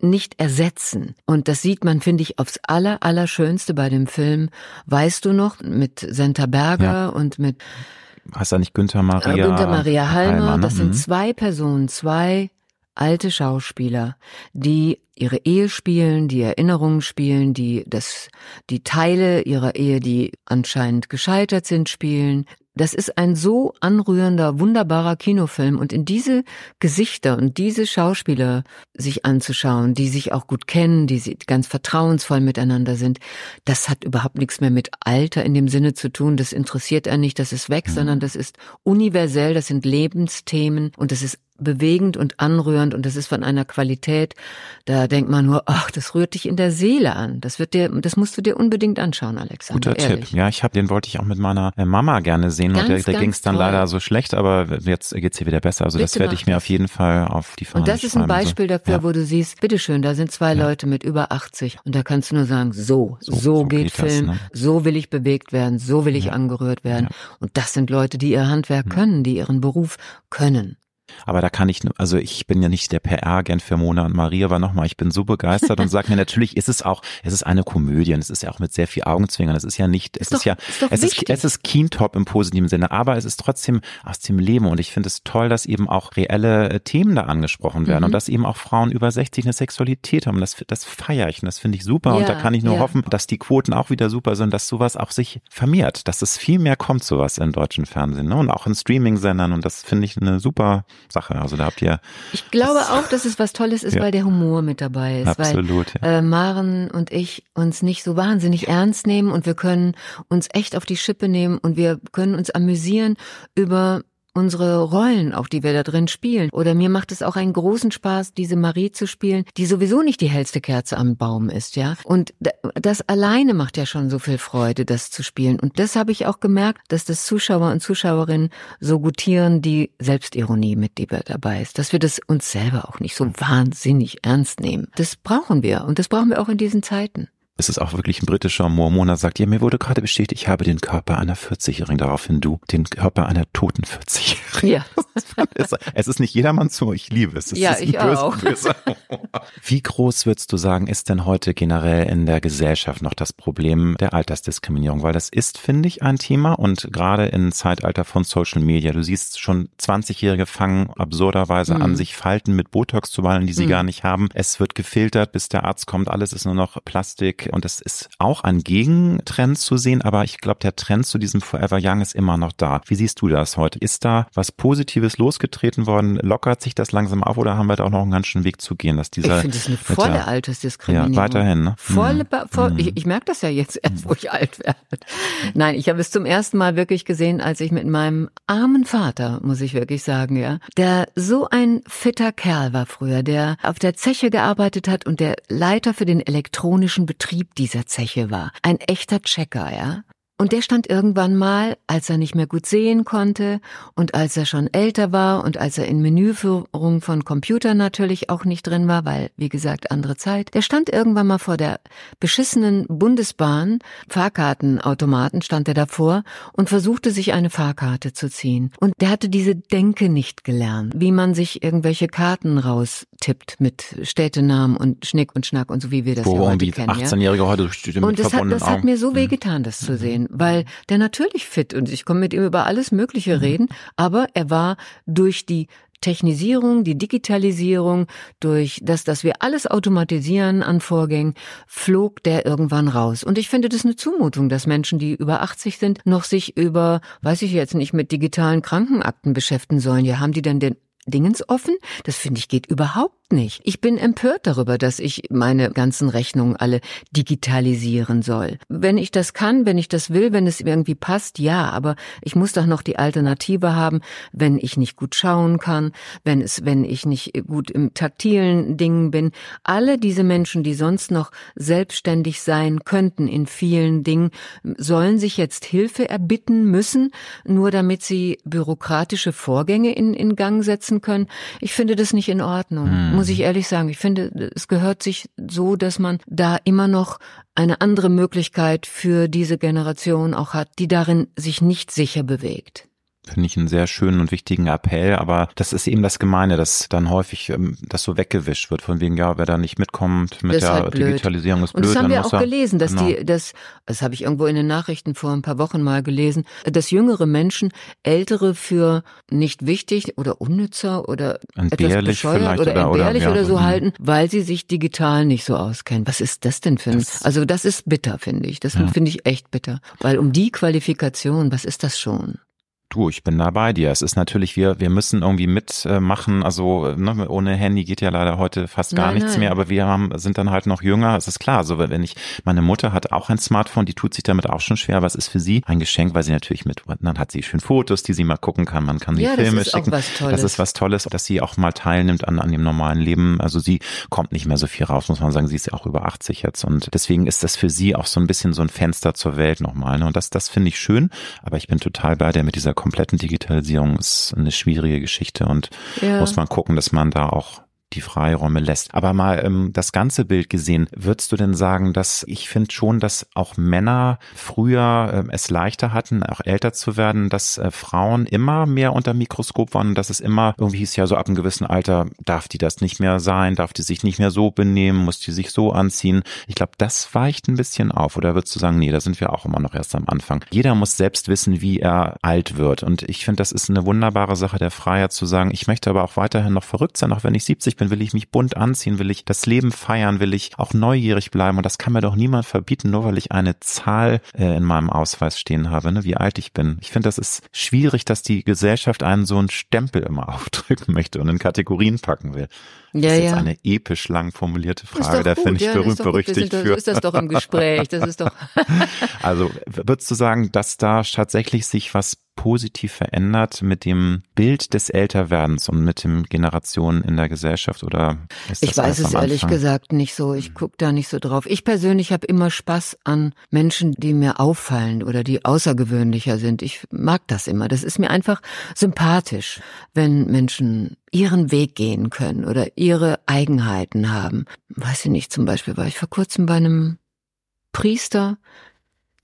nicht ersetzen. Und das sieht man, finde ich, aufs aller, allerschönste bei dem Film. Weißt du noch, mit Senta Berger ja. und mit Heißt da nicht Günther Maria? Äh, Günther Maria Halmer. Halmer ne? Das sind mhm. zwei Personen, zwei alte Schauspieler, die ihre Ehe spielen, die Erinnerungen spielen, die das, die Teile ihrer Ehe, die anscheinend gescheitert sind, spielen, das ist ein so anrührender, wunderbarer Kinofilm und in diese Gesichter und diese Schauspieler sich anzuschauen, die sich auch gut kennen, die ganz vertrauensvoll miteinander sind, das hat überhaupt nichts mehr mit Alter in dem Sinne zu tun. Das interessiert er nicht, das ist weg, mhm. sondern das ist universell, das sind Lebensthemen und das ist bewegend und anrührend und das ist von einer Qualität, da denkt man nur, ach, das rührt dich in der Seele an. Das wird dir, das musst du dir unbedingt anschauen, Alexander. Guter ehrlich. Tipp. Ja, ich habe den wollte ich auch mit meiner äh, Mama gerne sehen ganz, und da, da ging es dann toll. leider so schlecht, aber jetzt geht's hier wieder besser. Also Bitte das werde ich mir auf jeden Fall auf die Fahne Und das ist ein Beispiel so. dafür, ja. wo du siehst, bitteschön, da sind zwei ja. Leute mit über 80 und da kannst du nur sagen, so, so, so, so geht, geht, Film, das, ne? so will ich bewegt werden, so will ich ja. angerührt werden. Und das sind Leute, die ihr Handwerk können, die ihren Beruf können. Aber da kann ich, also ich bin ja nicht der PR-Agent für Mona und Maria, aber nochmal, ich bin so begeistert und sage mir, natürlich ist es auch, es ist eine Komödie und es ist ja auch mit sehr viel Augenzwinkern. Es ist ja nicht, es ist, ist doch, ja, ist es ist, es ist Keentop im positiven Sinne, aber es ist trotzdem aus dem Leben und ich finde es toll, dass eben auch reelle äh, Themen da angesprochen werden mhm. und dass eben auch Frauen über 60 eine Sexualität haben. Das, das feiere ich und das finde ich super ja, und da kann ich nur ja. hoffen, dass die Quoten auch wieder super sind, dass sowas auch sich vermehrt, dass es viel mehr kommt, sowas im deutschen Fernsehen ne? und auch in Streaming-Sendern und das finde ich eine super Sache. Also da habt ihr. Ich glaube auch, dass es was Tolles ist, ja. weil der Humor mit dabei ist. Absolut. Weil, ja. äh, Maren und ich uns nicht so wahnsinnig ernst nehmen und wir können uns echt auf die Schippe nehmen und wir können uns amüsieren über unsere Rollen, auch die wir da drin spielen. Oder mir macht es auch einen großen Spaß, diese Marie zu spielen, die sowieso nicht die hellste Kerze am Baum ist, ja. Und das alleine macht ja schon so viel Freude, das zu spielen. Und das habe ich auch gemerkt, dass das Zuschauer und Zuschauerinnen so gutieren, die Selbstironie mit dabei ist, dass wir das uns selber auch nicht so wahnsinnig ernst nehmen. Das brauchen wir und das brauchen wir auch in diesen Zeiten es ist auch wirklich ein britischer Humor. Mona sagt, ja, mir wurde gerade bestätigt, ich habe den Körper einer 40-Jährigen, daraufhin du, den Körper einer toten 40-Jährigen. Ja. <laughs> es ist nicht jedermanns Humor, ich liebe es. es ja, ich böse, auch. Böse Wie groß würdest du sagen, ist denn heute generell in der Gesellschaft noch das Problem der Altersdiskriminierung? Weil das ist, finde ich, ein Thema und gerade im Zeitalter von Social Media, du siehst schon 20-Jährige fangen absurderweise mhm. an, sich Falten mit Botox zu malen, die sie mhm. gar nicht haben. Es wird gefiltert, bis der Arzt kommt, alles ist nur noch Plastik und das ist auch ein Gegentrend zu sehen, aber ich glaube, der Trend zu diesem Forever Young ist immer noch da. Wie siehst du das heute? Ist da was Positives losgetreten worden? Lockert sich das langsam auf oder haben wir da auch noch einen ganz schönen Weg zu gehen, dass dieser. Ich finde es eine volle der, Altersdiskriminierung. Ja, weiterhin, ne? Volle, hm. voll, hm. ich, ich merke das ja jetzt erst, wo ich alt werde. Nein, ich habe es zum ersten Mal wirklich gesehen, als ich mit meinem armen Vater, muss ich wirklich sagen, ja, der so ein fitter Kerl war früher, der auf der Zeche gearbeitet hat und der Leiter für den elektronischen Betrieb Betrieb dieser Zeche war. Ein echter Checker, ja. Und der stand irgendwann mal, als er nicht mehr gut sehen konnte und als er schon älter war und als er in Menüführung von Computern natürlich auch nicht drin war, weil, wie gesagt, andere Zeit, der stand irgendwann mal vor der beschissenen Bundesbahn, Fahrkartenautomaten stand er davor und versuchte sich eine Fahrkarte zu ziehen. Und der hatte diese Denke nicht gelernt, wie man sich irgendwelche Karten raustippt mit Städtenamen und Schnick und Schnack und so wie wir das Wo ja heute kennen. 18-Jährige heute steht Und das, hat, das hat mir so wehgetan, das zu sehen weil der natürlich fit und ich komme mit ihm über alles Mögliche mhm. reden, aber er war durch die Technisierung, die Digitalisierung, durch das, dass wir alles automatisieren an Vorgängen, flog der irgendwann raus. Und ich finde das eine Zumutung, dass Menschen, die über 80 sind, noch sich über, weiß ich jetzt nicht, mit digitalen Krankenakten beschäftigen sollen. Ja, haben die denn den Dingens offen? Das finde ich geht überhaupt nicht. Ich bin empört darüber, dass ich meine ganzen Rechnungen alle digitalisieren soll. Wenn ich das kann, wenn ich das will, wenn es irgendwie passt, ja, aber ich muss doch noch die Alternative haben, wenn ich nicht gut schauen kann, wenn es, wenn ich nicht gut im taktilen Dingen bin. Alle diese Menschen, die sonst noch selbstständig sein könnten in vielen Dingen, sollen sich jetzt Hilfe erbitten müssen, nur damit sie bürokratische Vorgänge in, in Gang setzen können. Ich finde das nicht in Ordnung. Hm muss ich ehrlich sagen. Ich finde, es gehört sich so, dass man da immer noch eine andere Möglichkeit für diese Generation auch hat, die darin sich nicht sicher bewegt finde ich einen sehr schönen und wichtigen Appell, aber das ist eben das Gemeine, dass dann häufig ähm, das so weggewischt wird, von wegen, ja, wer da nicht mitkommt mit der halt Digitalisierung ist blöd. Und das haben wir auch gelesen, dass genau. die, das, das habe ich irgendwo in den Nachrichten vor ein paar Wochen mal gelesen, dass jüngere Menschen ältere für nicht wichtig oder unnützer oder entbehrlich etwas bescheuert oder, oder entbehrlich oder, oder so mhm. halten, weil sie sich digital nicht so auskennen. Was ist das denn für ein, das, also das ist bitter, finde ich. Das ja. finde ich echt bitter. Weil um die Qualifikation, was ist das schon? Du, ich bin da bei dir. Es ist natürlich, wir, wir müssen irgendwie mitmachen. Also ne, ohne Handy geht ja leider heute fast gar nein, nichts nein. mehr, aber wir haben, sind dann halt noch jünger. Es ist klar, so wenn ich, meine Mutter hat auch ein Smartphone, die tut sich damit auch schon schwer, aber es ist für sie ein Geschenk, weil sie natürlich mit, dann hat sie schön Fotos, die sie mal gucken kann, man kann sie ja, Filme das ist schicken. Auch was Tolles. Das ist was Tolles, dass sie auch mal teilnimmt an, an dem normalen Leben. Also sie kommt nicht mehr so viel raus, muss man sagen. Sie ist ja auch über 80 jetzt und deswegen ist das für sie auch so ein bisschen so ein Fenster zur Welt nochmal. Ne? Und das, das finde ich schön, aber ich bin total bei der mit dieser kompletten Digitalisierung ist eine schwierige Geschichte und ja. muss man gucken, dass man da auch die Freiräume lässt. Aber mal ähm, das ganze Bild gesehen, würdest du denn sagen, dass ich finde schon, dass auch Männer früher äh, es leichter hatten, auch älter zu werden, dass äh, Frauen immer mehr unter Mikroskop waren und dass es immer irgendwie hieß ja so ab einem gewissen Alter darf die das nicht mehr sein, darf die sich nicht mehr so benehmen, muss die sich so anziehen. Ich glaube, das weicht ein bisschen auf. Oder würdest du sagen, nee, da sind wir auch immer noch erst am Anfang. Jeder muss selbst wissen, wie er alt wird. Und ich finde, das ist eine wunderbare Sache der Freiheit zu sagen, ich möchte aber auch weiterhin noch verrückt sein, auch wenn ich 70 bin, will ich mich bunt anziehen, will ich das Leben feiern, will ich auch neugierig bleiben. Und das kann mir doch niemand verbieten, nur weil ich eine Zahl äh, in meinem Ausweis stehen habe, ne, wie alt ich bin. Ich finde, das ist schwierig, dass die Gesellschaft einen so einen Stempel immer <laughs> aufdrücken möchte und in Kategorien packen will. Das ja, ist jetzt ja. eine episch lang formulierte Frage, da finde ich ja, berühmt berüchtigt für. So ist das doch im Gespräch, das ist doch. <laughs> <laughs> also würdest du sagen, dass da tatsächlich sich was positiv verändert mit dem Bild des Älterwerdens und mit den Generationen in der Gesellschaft oder ist das Ich weiß es ehrlich gesagt nicht so. Ich gucke da nicht so drauf. Ich persönlich habe immer Spaß an Menschen, die mir auffallen oder die außergewöhnlicher sind. Ich mag das immer. Das ist mir einfach sympathisch, wenn Menschen ihren Weg gehen können oder ihre Eigenheiten haben. Weiß ich nicht, zum Beispiel war ich vor kurzem bei einem Priester,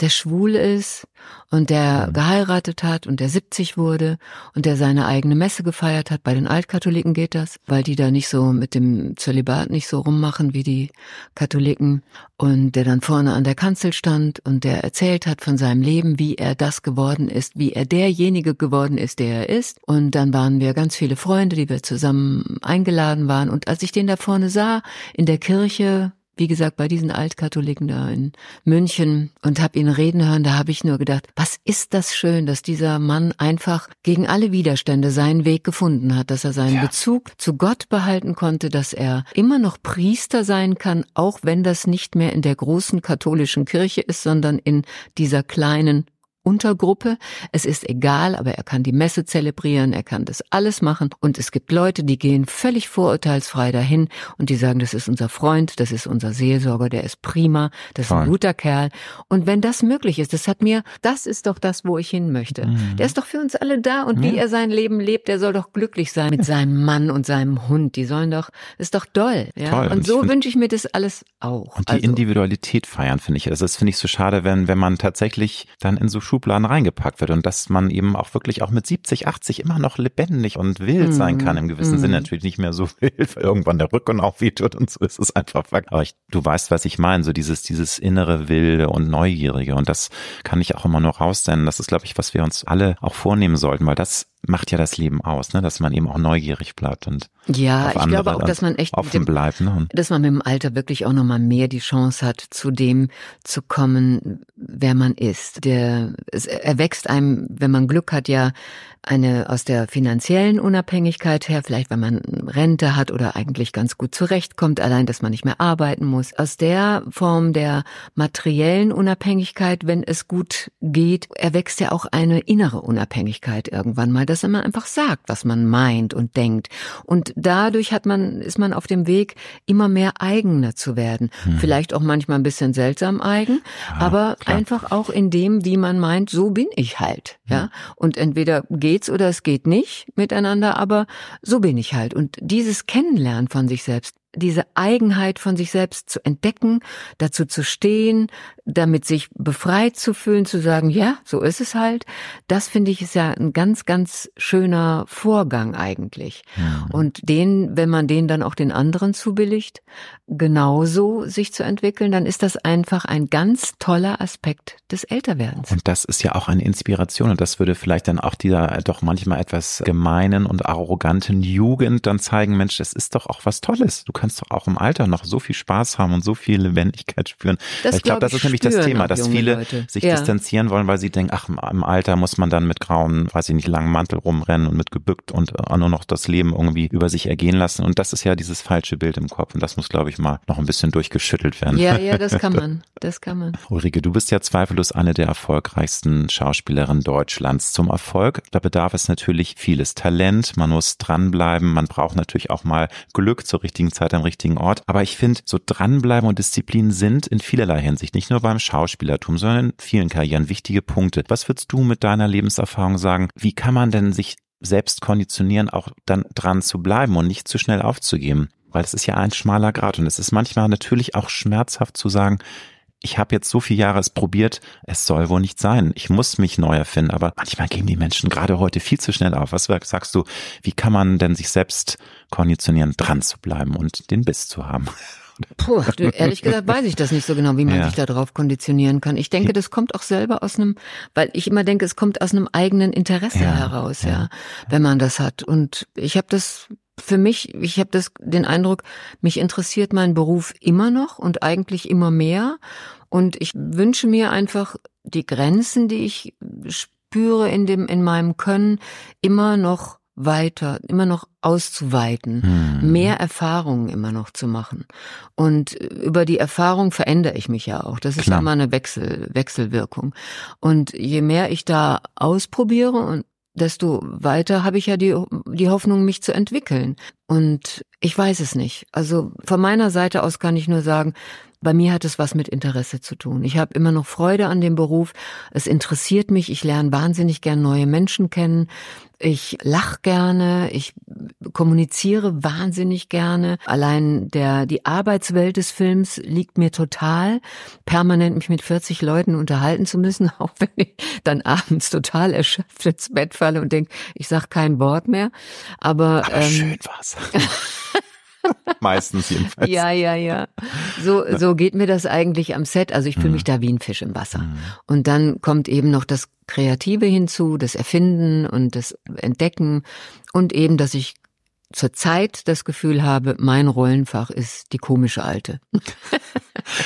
der schwul ist und der mhm. geheiratet hat und der 70 wurde und der seine eigene Messe gefeiert hat. Bei den Altkatholiken geht das, weil die da nicht so mit dem Zölibat nicht so rummachen wie die Katholiken. Und der dann vorne an der Kanzel stand und der erzählt hat von seinem Leben, wie er das geworden ist, wie er derjenige geworden ist, der er ist. Und dann waren wir ganz viele Freunde, die wir zusammen eingeladen waren. Und als ich den da vorne sah, in der Kirche, wie gesagt, bei diesen Altkatholiken da in München und habe ihn reden hören, da habe ich nur gedacht, was ist das schön, dass dieser Mann einfach gegen alle Widerstände seinen Weg gefunden hat, dass er seinen ja. Bezug zu Gott behalten konnte, dass er immer noch Priester sein kann, auch wenn das nicht mehr in der großen katholischen Kirche ist, sondern in dieser kleinen Untergruppe. Es ist egal, aber er kann die Messe zelebrieren, er kann das alles machen. Und es gibt Leute, die gehen völlig vorurteilsfrei dahin und die sagen, das ist unser Freund, das ist unser Seelsorger, der ist prima, das ist ein guter Kerl. Und wenn das möglich ist, das hat mir, das ist doch das, wo ich hin möchte. Mhm. Der ist doch für uns alle da und ja. wie er sein Leben lebt, der soll doch glücklich sein mit seinem Mann und seinem Hund. Die sollen doch, ist doch doll. Ja? Toll. Und, und so wünsche ich mir das alles auch. Und die also. Individualität feiern, finde ich. Also das finde ich so schade, wenn, wenn man tatsächlich dann in so Schulen Schubladen reingepackt wird und dass man eben auch wirklich auch mit 70, 80 immer noch lebendig und wild sein mhm. kann im gewissen mm. Sinne. Natürlich nicht mehr so <laughs> wild, weil irgendwann der Rücken auch wehtut und so ist es einfach Fakt. Aber ich, du weißt, was ich meine, so dieses, dieses innere Wilde und Neugierige und das kann ich auch immer nur raussenden. Das ist, glaube ich, was wir uns alle auch vornehmen sollten, weil das macht ja das Leben aus, ne? dass man eben auch neugierig bleibt und ja, ich glaube auch, dass man echt offen dem, bleibt, ne? dass man mit dem Alter wirklich auch noch mal mehr die Chance hat, zu dem zu kommen, wer man ist. Der es erwächst einem, wenn man Glück hat, ja eine aus der finanziellen Unabhängigkeit her, vielleicht weil man Rente hat oder eigentlich ganz gut zurechtkommt, allein, dass man nicht mehr arbeiten muss. Aus der Form der materiellen Unabhängigkeit, wenn es gut geht, erwächst ja auch eine innere Unabhängigkeit irgendwann mal, dass man einfach sagt, was man meint und denkt. Und dadurch hat man, ist man auf dem Weg, immer mehr eigener zu werden. Hm. Vielleicht auch manchmal ein bisschen seltsam eigen, ja, aber klar. einfach auch in dem, wie man meint, so bin ich halt, ja. Hm. Und entweder geht's oder es geht nicht miteinander, aber so bin ich halt. Und dieses Kennenlernen von sich selbst, diese Eigenheit von sich selbst zu entdecken, dazu zu stehen, damit sich befreit zu fühlen, zu sagen, ja, so ist es halt. Das finde ich ist ja ein ganz, ganz schöner Vorgang eigentlich. Mhm. Und den, wenn man den dann auch den anderen zubilligt, genauso sich zu entwickeln, dann ist das einfach ein ganz toller Aspekt des Älterwerdens. Und das ist ja auch eine Inspiration und das würde vielleicht dann auch dieser doch manchmal etwas gemeinen und arroganten Jugend dann zeigen, Mensch, das ist doch auch was Tolles. Du kannst doch auch im Alter noch so viel Spaß haben und so viel Lebendigkeit spüren. Das ich glaube, das ist nämlich das Thema, dass viele Leute. sich ja. distanzieren wollen, weil sie denken, ach, im Alter muss man dann mit grauen, weiß ich nicht, langen Mantel rumrennen und mit gebückt und äh, nur noch das Leben irgendwie über sich ergehen lassen. Und das ist ja dieses falsche Bild im Kopf. Und das muss, glaube ich, mal noch ein bisschen durchgeschüttelt werden. Ja, ja, das kann man. <laughs> Das kann man. Ulrike, du bist ja zweifellos eine der erfolgreichsten Schauspielerinnen Deutschlands. Zum Erfolg, da bedarf es natürlich vieles Talent. Man muss dranbleiben. Man braucht natürlich auch mal Glück zur richtigen Zeit am richtigen Ort. Aber ich finde, so dranbleiben und Disziplin sind in vielerlei Hinsicht, nicht nur beim Schauspielertum, sondern in vielen Karrieren wichtige Punkte. Was würdest du mit deiner Lebenserfahrung sagen? Wie kann man denn sich selbst konditionieren, auch dann dran zu bleiben und nicht zu schnell aufzugeben? Weil es ist ja ein schmaler Grad und es ist manchmal natürlich auch schmerzhaft zu sagen, ich habe jetzt so viele Jahre es probiert, es soll wohl nicht sein. Ich muss mich neu erfinden. Aber manchmal geben die Menschen gerade heute viel zu schnell auf. Was sagst du, wie kann man denn sich selbst konditionieren, dran zu bleiben und den Biss zu haben? <laughs> Puh, ehrlich gesagt weiß ich das nicht so genau, wie man ja. sich darauf konditionieren kann. Ich denke, das kommt auch selber aus einem, weil ich immer denke, es kommt aus einem eigenen Interesse ja, heraus, ja, ja, wenn man das hat. Und ich habe das für mich, ich habe das den Eindruck, mich interessiert mein Beruf immer noch und eigentlich immer mehr. Und ich wünsche mir einfach die Grenzen, die ich spüre in dem, in meinem Können, immer noch weiter, immer noch auszuweiten, hm. mehr Erfahrungen immer noch zu machen. Und über die Erfahrung verändere ich mich ja auch. Das ist Klar. immer eine Wechsel, Wechselwirkung. Und je mehr ich da ausprobiere und desto weiter habe ich ja die, die Hoffnung, mich zu entwickeln. Und ich weiß es nicht. Also von meiner Seite aus kann ich nur sagen, bei mir hat es was mit Interesse zu tun. Ich habe immer noch Freude an dem Beruf. Es interessiert mich. Ich lerne wahnsinnig gern neue Menschen kennen. Ich lach gerne. Ich kommuniziere wahnsinnig gerne. Allein der, die Arbeitswelt des Films liegt mir total. Permanent mich mit 40 Leuten unterhalten zu müssen, <laughs> auch wenn ich dann abends total erschöpft ins Bett falle und denke, ich sag kein Wort mehr. Aber, Aber ähm, schön war's. <laughs> <laughs> Meistens jedenfalls. Ja, ja, ja. So, so geht mir das eigentlich am Set. Also ich fühle mich mhm. da wie ein Fisch im Wasser. Mhm. Und dann kommt eben noch das Kreative hinzu, das Erfinden und das Entdecken und eben, dass ich zur Zeit das Gefühl habe, mein Rollenfach ist die komische Alte. <laughs>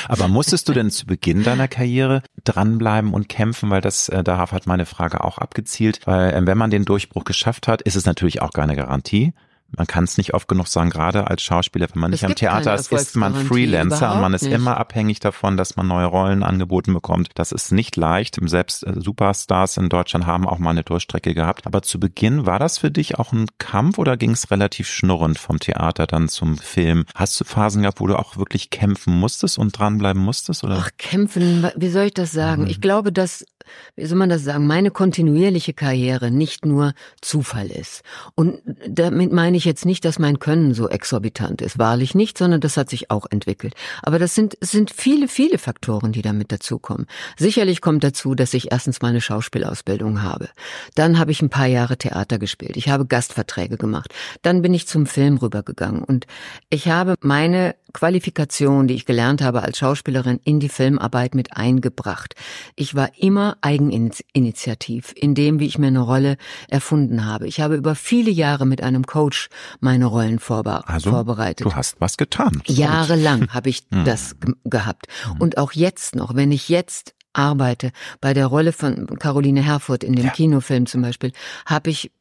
Aber musstest du denn zu Beginn deiner Karriere dranbleiben und kämpfen, weil das, äh, darauf hat meine Frage auch abgezielt, weil äh, wenn man den Durchbruch geschafft hat, ist es natürlich auch keine Garantie man kann es nicht oft genug sagen, gerade als Schauspieler, wenn man nicht am Theater ist, ist man Freelancer und man ist nicht. immer abhängig davon, dass man neue Rollen angeboten bekommt. Das ist nicht leicht. Selbst äh, Superstars in Deutschland haben auch mal eine Durchstrecke gehabt. Aber zu Beginn war das für dich auch ein Kampf oder ging es relativ schnurrend vom Theater dann zum Film? Hast du Phasen gehabt, wo du auch wirklich kämpfen musstest und dranbleiben musstest? Oder? Ach, kämpfen, wie soll ich das sagen? Mhm. Ich glaube, dass wie soll man das sagen, meine kontinuierliche Karriere nicht nur Zufall ist. Und damit meine ich jetzt nicht, dass mein Können so exorbitant ist, wahrlich nicht, sondern das hat sich auch entwickelt. Aber das sind, sind viele, viele Faktoren, die damit dazukommen. Sicherlich kommt dazu, dass ich erstens meine Schauspielausbildung habe. Dann habe ich ein paar Jahre Theater gespielt. Ich habe Gastverträge gemacht. Dann bin ich zum Film rübergegangen und ich habe meine Qualifikation, die ich gelernt habe als Schauspielerin, in die Filmarbeit mit eingebracht. Ich war immer Eigeninitiativ in dem, wie ich mir eine Rolle erfunden habe. Ich habe über viele Jahre mit einem Coach meine Rollen vorbe also, vorbereitet. Du hast was getan. Jahrelang <laughs> habe ich hm. das gehabt. Hm. Und auch jetzt noch, wenn ich jetzt arbeite, bei der Rolle von Caroline Herfurth in dem ja. Kinofilm zum Beispiel, habe ich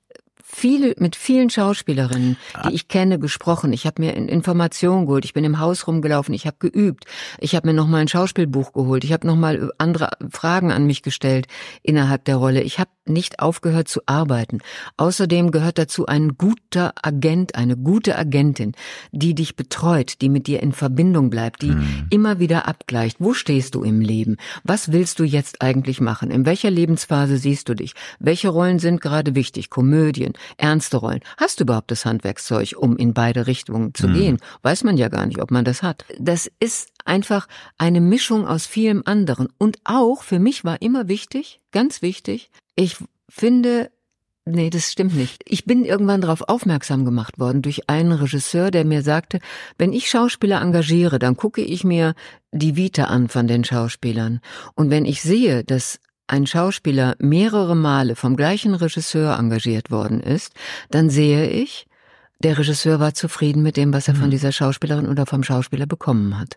viele, mit vielen Schauspielerinnen, die ah. ich kenne, gesprochen. Ich habe mir Informationen geholt. Ich bin im Haus rumgelaufen. Ich habe geübt. Ich habe mir noch mal ein Schauspielbuch geholt. Ich habe noch mal andere Fragen an mich gestellt innerhalb der Rolle. Ich habe nicht aufgehört zu arbeiten. Außerdem gehört dazu ein guter Agent, eine gute Agentin, die dich betreut, die mit dir in Verbindung bleibt, die mhm. immer wieder abgleicht. Wo stehst du im Leben? Was willst du jetzt eigentlich machen? In welcher Lebensphase siehst du dich? Welche Rollen sind gerade wichtig? Komödien, ernste Rollen. Hast du überhaupt das Handwerkszeug, um in beide Richtungen zu mhm. gehen? Weiß man ja gar nicht, ob man das hat. Das ist einfach eine Mischung aus vielem anderen. Und auch für mich war immer wichtig, ganz wichtig, ich finde, Nee, das stimmt nicht. Ich bin irgendwann darauf aufmerksam gemacht worden durch einen Regisseur, der mir sagte, wenn ich Schauspieler engagiere, dann gucke ich mir die Vita an von den Schauspielern. Und wenn ich sehe, dass ein Schauspieler mehrere Male vom gleichen Regisseur engagiert worden ist, dann sehe ich, der Regisseur war zufrieden mit dem, was er von mhm. dieser Schauspielerin oder vom Schauspieler bekommen hat.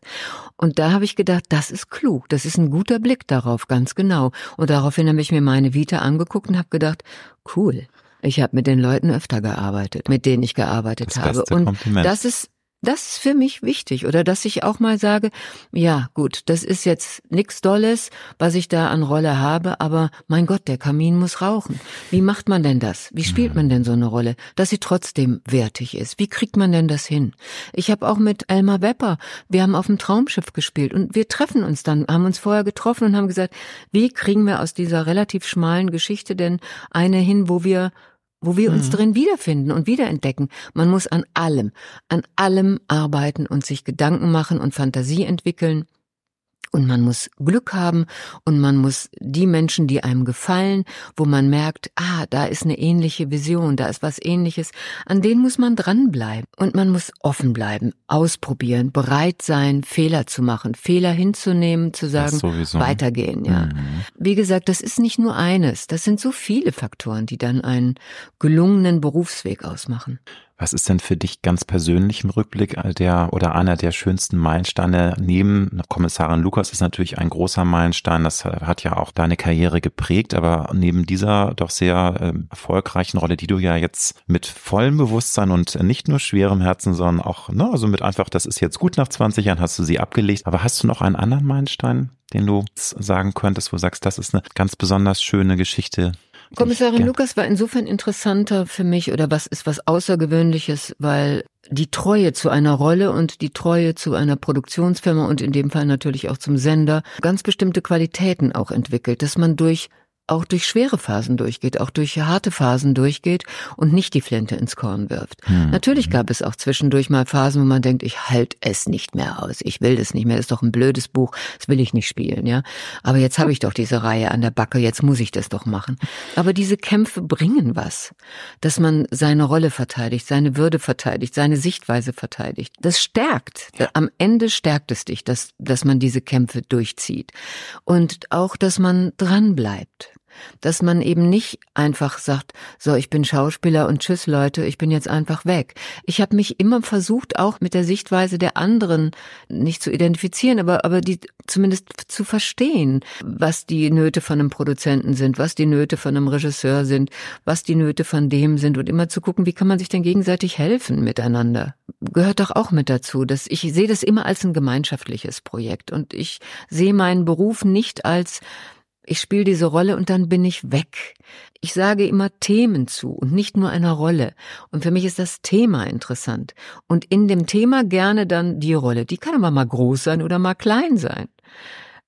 Und da habe ich gedacht, das ist klug, das ist ein guter Blick darauf, ganz genau. Und daraufhin habe ich mir meine Vita angeguckt und habe gedacht, cool. Ich habe mit den Leuten öfter gearbeitet, mit denen ich gearbeitet das habe. Und Kompliment. das ist das ist für mich wichtig. Oder dass ich auch mal sage, ja gut, das ist jetzt nix Dolles, was ich da an Rolle habe, aber mein Gott, der Kamin muss rauchen. Wie macht man denn das? Wie spielt man denn so eine Rolle, dass sie trotzdem wertig ist? Wie kriegt man denn das hin? Ich habe auch mit Elmar Wepper, wir haben auf dem Traumschiff gespielt und wir treffen uns dann, haben uns vorher getroffen und haben gesagt, wie kriegen wir aus dieser relativ schmalen Geschichte denn eine hin, wo wir wo wir uns mhm. drin wiederfinden und wiederentdecken. Man muss an allem, an allem arbeiten und sich Gedanken machen und Fantasie entwickeln. Und man muss Glück haben und man muss die Menschen, die einem gefallen, wo man merkt, ah, da ist eine ähnliche Vision, da ist was ähnliches, an denen muss man dranbleiben. Und man muss offen bleiben, ausprobieren, bereit sein, Fehler zu machen, Fehler hinzunehmen, zu sagen, weitergehen, ja. Mhm. Wie gesagt, das ist nicht nur eines, das sind so viele Faktoren, die dann einen gelungenen Berufsweg ausmachen. Was ist denn für dich ganz persönlich im Rückblick der oder einer der schönsten Meilensteine neben Kommissarin Lukas ist natürlich ein großer Meilenstein. Das hat ja auch deine Karriere geprägt, aber neben dieser doch sehr äh, erfolgreichen Rolle, die du ja jetzt mit vollem Bewusstsein und nicht nur schwerem Herzen, sondern auch, ne, also mit einfach, das ist jetzt gut nach 20 Jahren, hast du sie abgelegt. Aber hast du noch einen anderen Meilenstein, den du sagen könntest, wo du sagst, das ist eine ganz besonders schöne Geschichte, Kommissarin ich, Lukas war insofern interessanter für mich oder was ist was Außergewöhnliches, weil die Treue zu einer Rolle und die Treue zu einer Produktionsfirma und in dem Fall natürlich auch zum Sender ganz bestimmte Qualitäten auch entwickelt, dass man durch auch durch schwere Phasen durchgeht, auch durch harte Phasen durchgeht und nicht die Flinte ins Korn wirft. Hm. Natürlich gab es auch zwischendurch mal Phasen, wo man denkt, ich halte es nicht mehr aus, ich will das nicht mehr, das ist doch ein blödes Buch, das will ich nicht spielen, ja. Aber jetzt habe ich doch diese Reihe an der Backe, jetzt muss ich das doch machen. Aber diese Kämpfe bringen was, dass man seine Rolle verteidigt, seine Würde verteidigt, seine Sichtweise verteidigt. Das stärkt. Am Ende stärkt es dich, dass, dass man diese Kämpfe durchzieht. Und auch, dass man dran bleibt dass man eben nicht einfach sagt, so, ich bin Schauspieler und tschüss Leute, ich bin jetzt einfach weg. Ich habe mich immer versucht, auch mit der Sichtweise der anderen nicht zu identifizieren, aber, aber die zumindest zu verstehen, was die Nöte von einem Produzenten sind, was die Nöte von einem Regisseur sind, was die Nöte von dem sind und immer zu gucken, wie kann man sich denn gegenseitig helfen miteinander. Gehört doch auch mit dazu, dass ich sehe das immer als ein gemeinschaftliches Projekt und ich sehe meinen Beruf nicht als ich spiele diese Rolle und dann bin ich weg. Ich sage immer Themen zu und nicht nur einer Rolle. Und für mich ist das Thema interessant. Und in dem Thema gerne dann die Rolle. Die kann aber mal groß sein oder mal klein sein.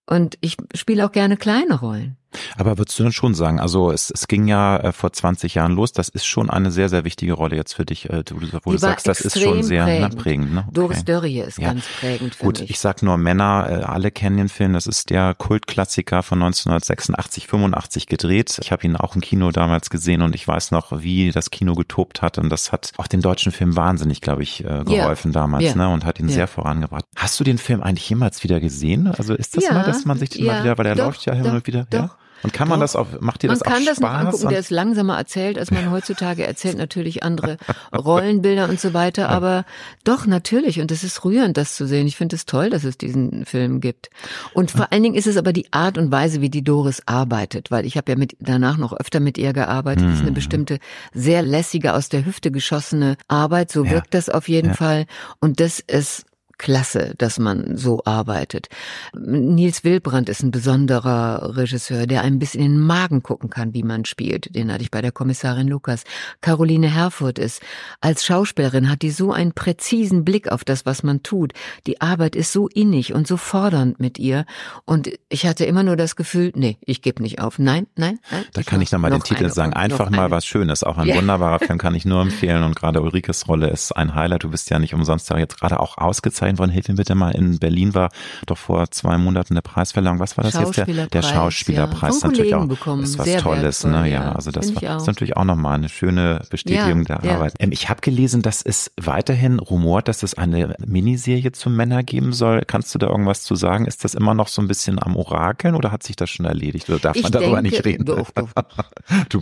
Und ich spiele auch gerne kleine Rollen. Aber würdest du dann schon sagen, also es, es ging ja äh, vor 20 Jahren los, das ist schon eine sehr, sehr wichtige Rolle jetzt für dich, äh, wo du, wo du sagst, das ist schon sehr prägend. Ne, prägend ne? Okay. Doris Dörrie ist ja. ganz prägend für Gut, mich. ich sag nur Männer, äh, alle kennen den Film, das ist der Kultklassiker von 1986, 85 gedreht. Ich habe ihn auch im Kino damals gesehen und ich weiß noch, wie das Kino getobt hat und das hat auch dem deutschen Film wahnsinnig, glaube ich, äh, geholfen ja. damals ja. ne? und hat ihn sehr vorangebracht. Hast du den Film eigentlich jemals wieder gesehen? Also ist das mal, dass man sich den mal wieder, weil der doch, läuft ja hin und wieder? Doch. Ja? Und kann man Doch. das auch, macht dir das man auch kann das noch angucken, der ist langsamer erzählt, als man <laughs> heutzutage erzählt, natürlich andere Rollenbilder und so weiter, aber doch, natürlich, und es ist rührend, das zu sehen. Ich finde es toll, dass es diesen Film gibt. Und vor allen Dingen ist es aber die Art und Weise, wie die Doris arbeitet, weil ich habe ja mit, danach noch öfter mit ihr gearbeitet. Das ist eine mhm. bestimmte, sehr lässige, aus der Hüfte geschossene Arbeit, so wirkt ja. das auf jeden ja. Fall. Und das ist klasse, dass man so arbeitet. Nils Wilbrand ist ein besonderer Regisseur, der ein bisschen in den Magen gucken kann, wie man spielt. Den hatte ich bei der Kommissarin Lukas. Caroline Herfurth ist als Schauspielerin hat die so einen präzisen Blick auf das, was man tut. Die Arbeit ist so innig und so fordernd mit ihr. Und ich hatte immer nur das Gefühl, nee, ich gebe nicht auf. Nein, nein, nein. Da kann ich nochmal den Titel sagen. Einfach mal was Schönes. Auch ein ja. wunderbarer Film kann ich nur empfehlen. Und gerade Ulrikes Rolle ist ein Highlight. Du bist ja nicht umsonst da jetzt gerade auch ausgezeichnet ausgezeichnet worden. Hilf mir bitte mal. In Berlin war doch vor zwei Monaten eine Preisverleihung. Was war das jetzt? Der, der Schauspielerpreis. Ja. natürlich auch. Bekommen. Das ist was Sehr Tolles, ne? Ja, ja, also das war, ist natürlich auch nochmal eine schöne Bestätigung ja, der Arbeit. Ähm, ich habe gelesen, dass es weiterhin rumort, dass es eine Miniserie zu Männer geben soll. Kannst du da irgendwas zu sagen? Ist das immer noch so ein bisschen am Orakeln oder hat sich das schon erledigt? Oder darf ich man darüber denke, nicht reden? Doch, doch. <laughs> du,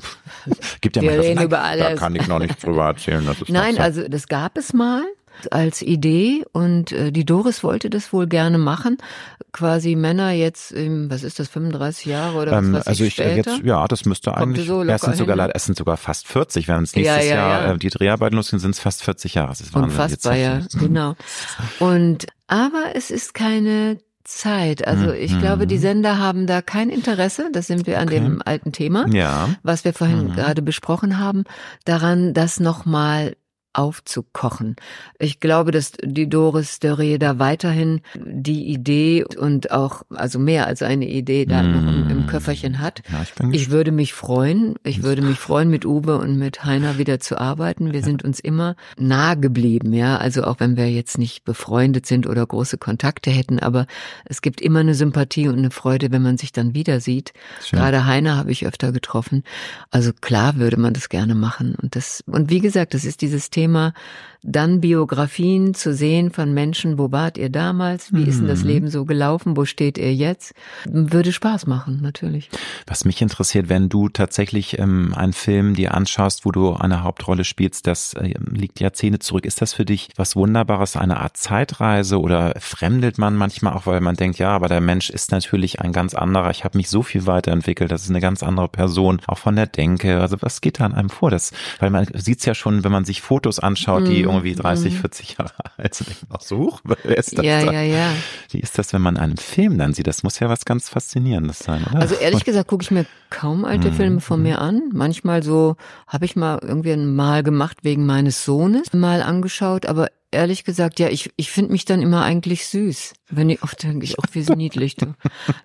gibt ja Wir mal das, reden nein, über alles. Da kann ich noch nichts drüber erzählen. Das <laughs> Nein, so. also das gab es mal als Idee und äh, die Doris wollte das wohl gerne machen. Quasi Männer jetzt, im, was ist das, 35 Jahre oder was ähm, weiß Also ich, ich jetzt, ja, das müsste eigentlich, so es sind sogar, es sind sogar fast 40, wenn es nächstes ja, ja, Jahr ja. Äh, die Dreharbeiten losgehen, sind es fast 40 Jahre. Das ist Wahnsinn. Unfassbar, ja, genau. Und, aber es ist keine Zeit. Also ich mhm. glaube, die Sender haben da kein Interesse, das sind wir an okay. dem alten Thema, ja. was wir vorhin mhm. gerade besprochen haben, daran, das nochmal aufzukochen. Ich glaube, dass die Doris der Reh da weiterhin die Idee und auch, also mehr als eine Idee da mm. noch im, im, Köfferchen hat. Ja, ich, ich würde mich freuen, ich würde mich freuen, mit Uwe und mit Heiner wieder zu arbeiten. Wir ja. sind uns immer nah geblieben, ja. Also auch wenn wir jetzt nicht befreundet sind oder große Kontakte hätten, aber es gibt immer eine Sympathie und eine Freude, wenn man sich dann wieder sieht. Schön. Gerade Heiner habe ich öfter getroffen. Also klar würde man das gerne machen. Und das, und wie gesagt, das ist dieses Thema, Thema, dann Biografien zu sehen von Menschen, wo wart ihr damals, wie ist denn das mhm. Leben so gelaufen, wo steht ihr jetzt, würde Spaß machen, natürlich. Was mich interessiert, wenn du tatsächlich ähm, einen Film dir anschaust, wo du eine Hauptrolle spielst, das äh, liegt Jahrzehnte zurück, ist das für dich was Wunderbares, eine Art Zeitreise oder fremdelt man manchmal auch, weil man denkt, ja, aber der Mensch ist natürlich ein ganz anderer, ich habe mich so viel weiterentwickelt, das ist eine ganz andere Person, auch von der Denke, also was geht da an einem vor? Das, weil man sieht es ja schon, wenn man sich Fotos anschaut, die mhm. Irgendwie 30, 40 mhm. Jahre <laughs> alt sind, denkt man so, wer ist das ja, da? Ja, ja. Wie ist das, wenn man einen Film dann sieht? Das muss ja was ganz Faszinierendes sein, oder? Also ehrlich gesagt gucke ich mir kaum alte mhm. Filme von mir an. Manchmal so habe ich mal irgendwie ein Mal gemacht wegen meines Sohnes, mal angeschaut, aber ehrlich gesagt, ja, ich, ich finde mich dann immer eigentlich süß. Wenn ich oft denke ich, auch wie <laughs> niedlich du.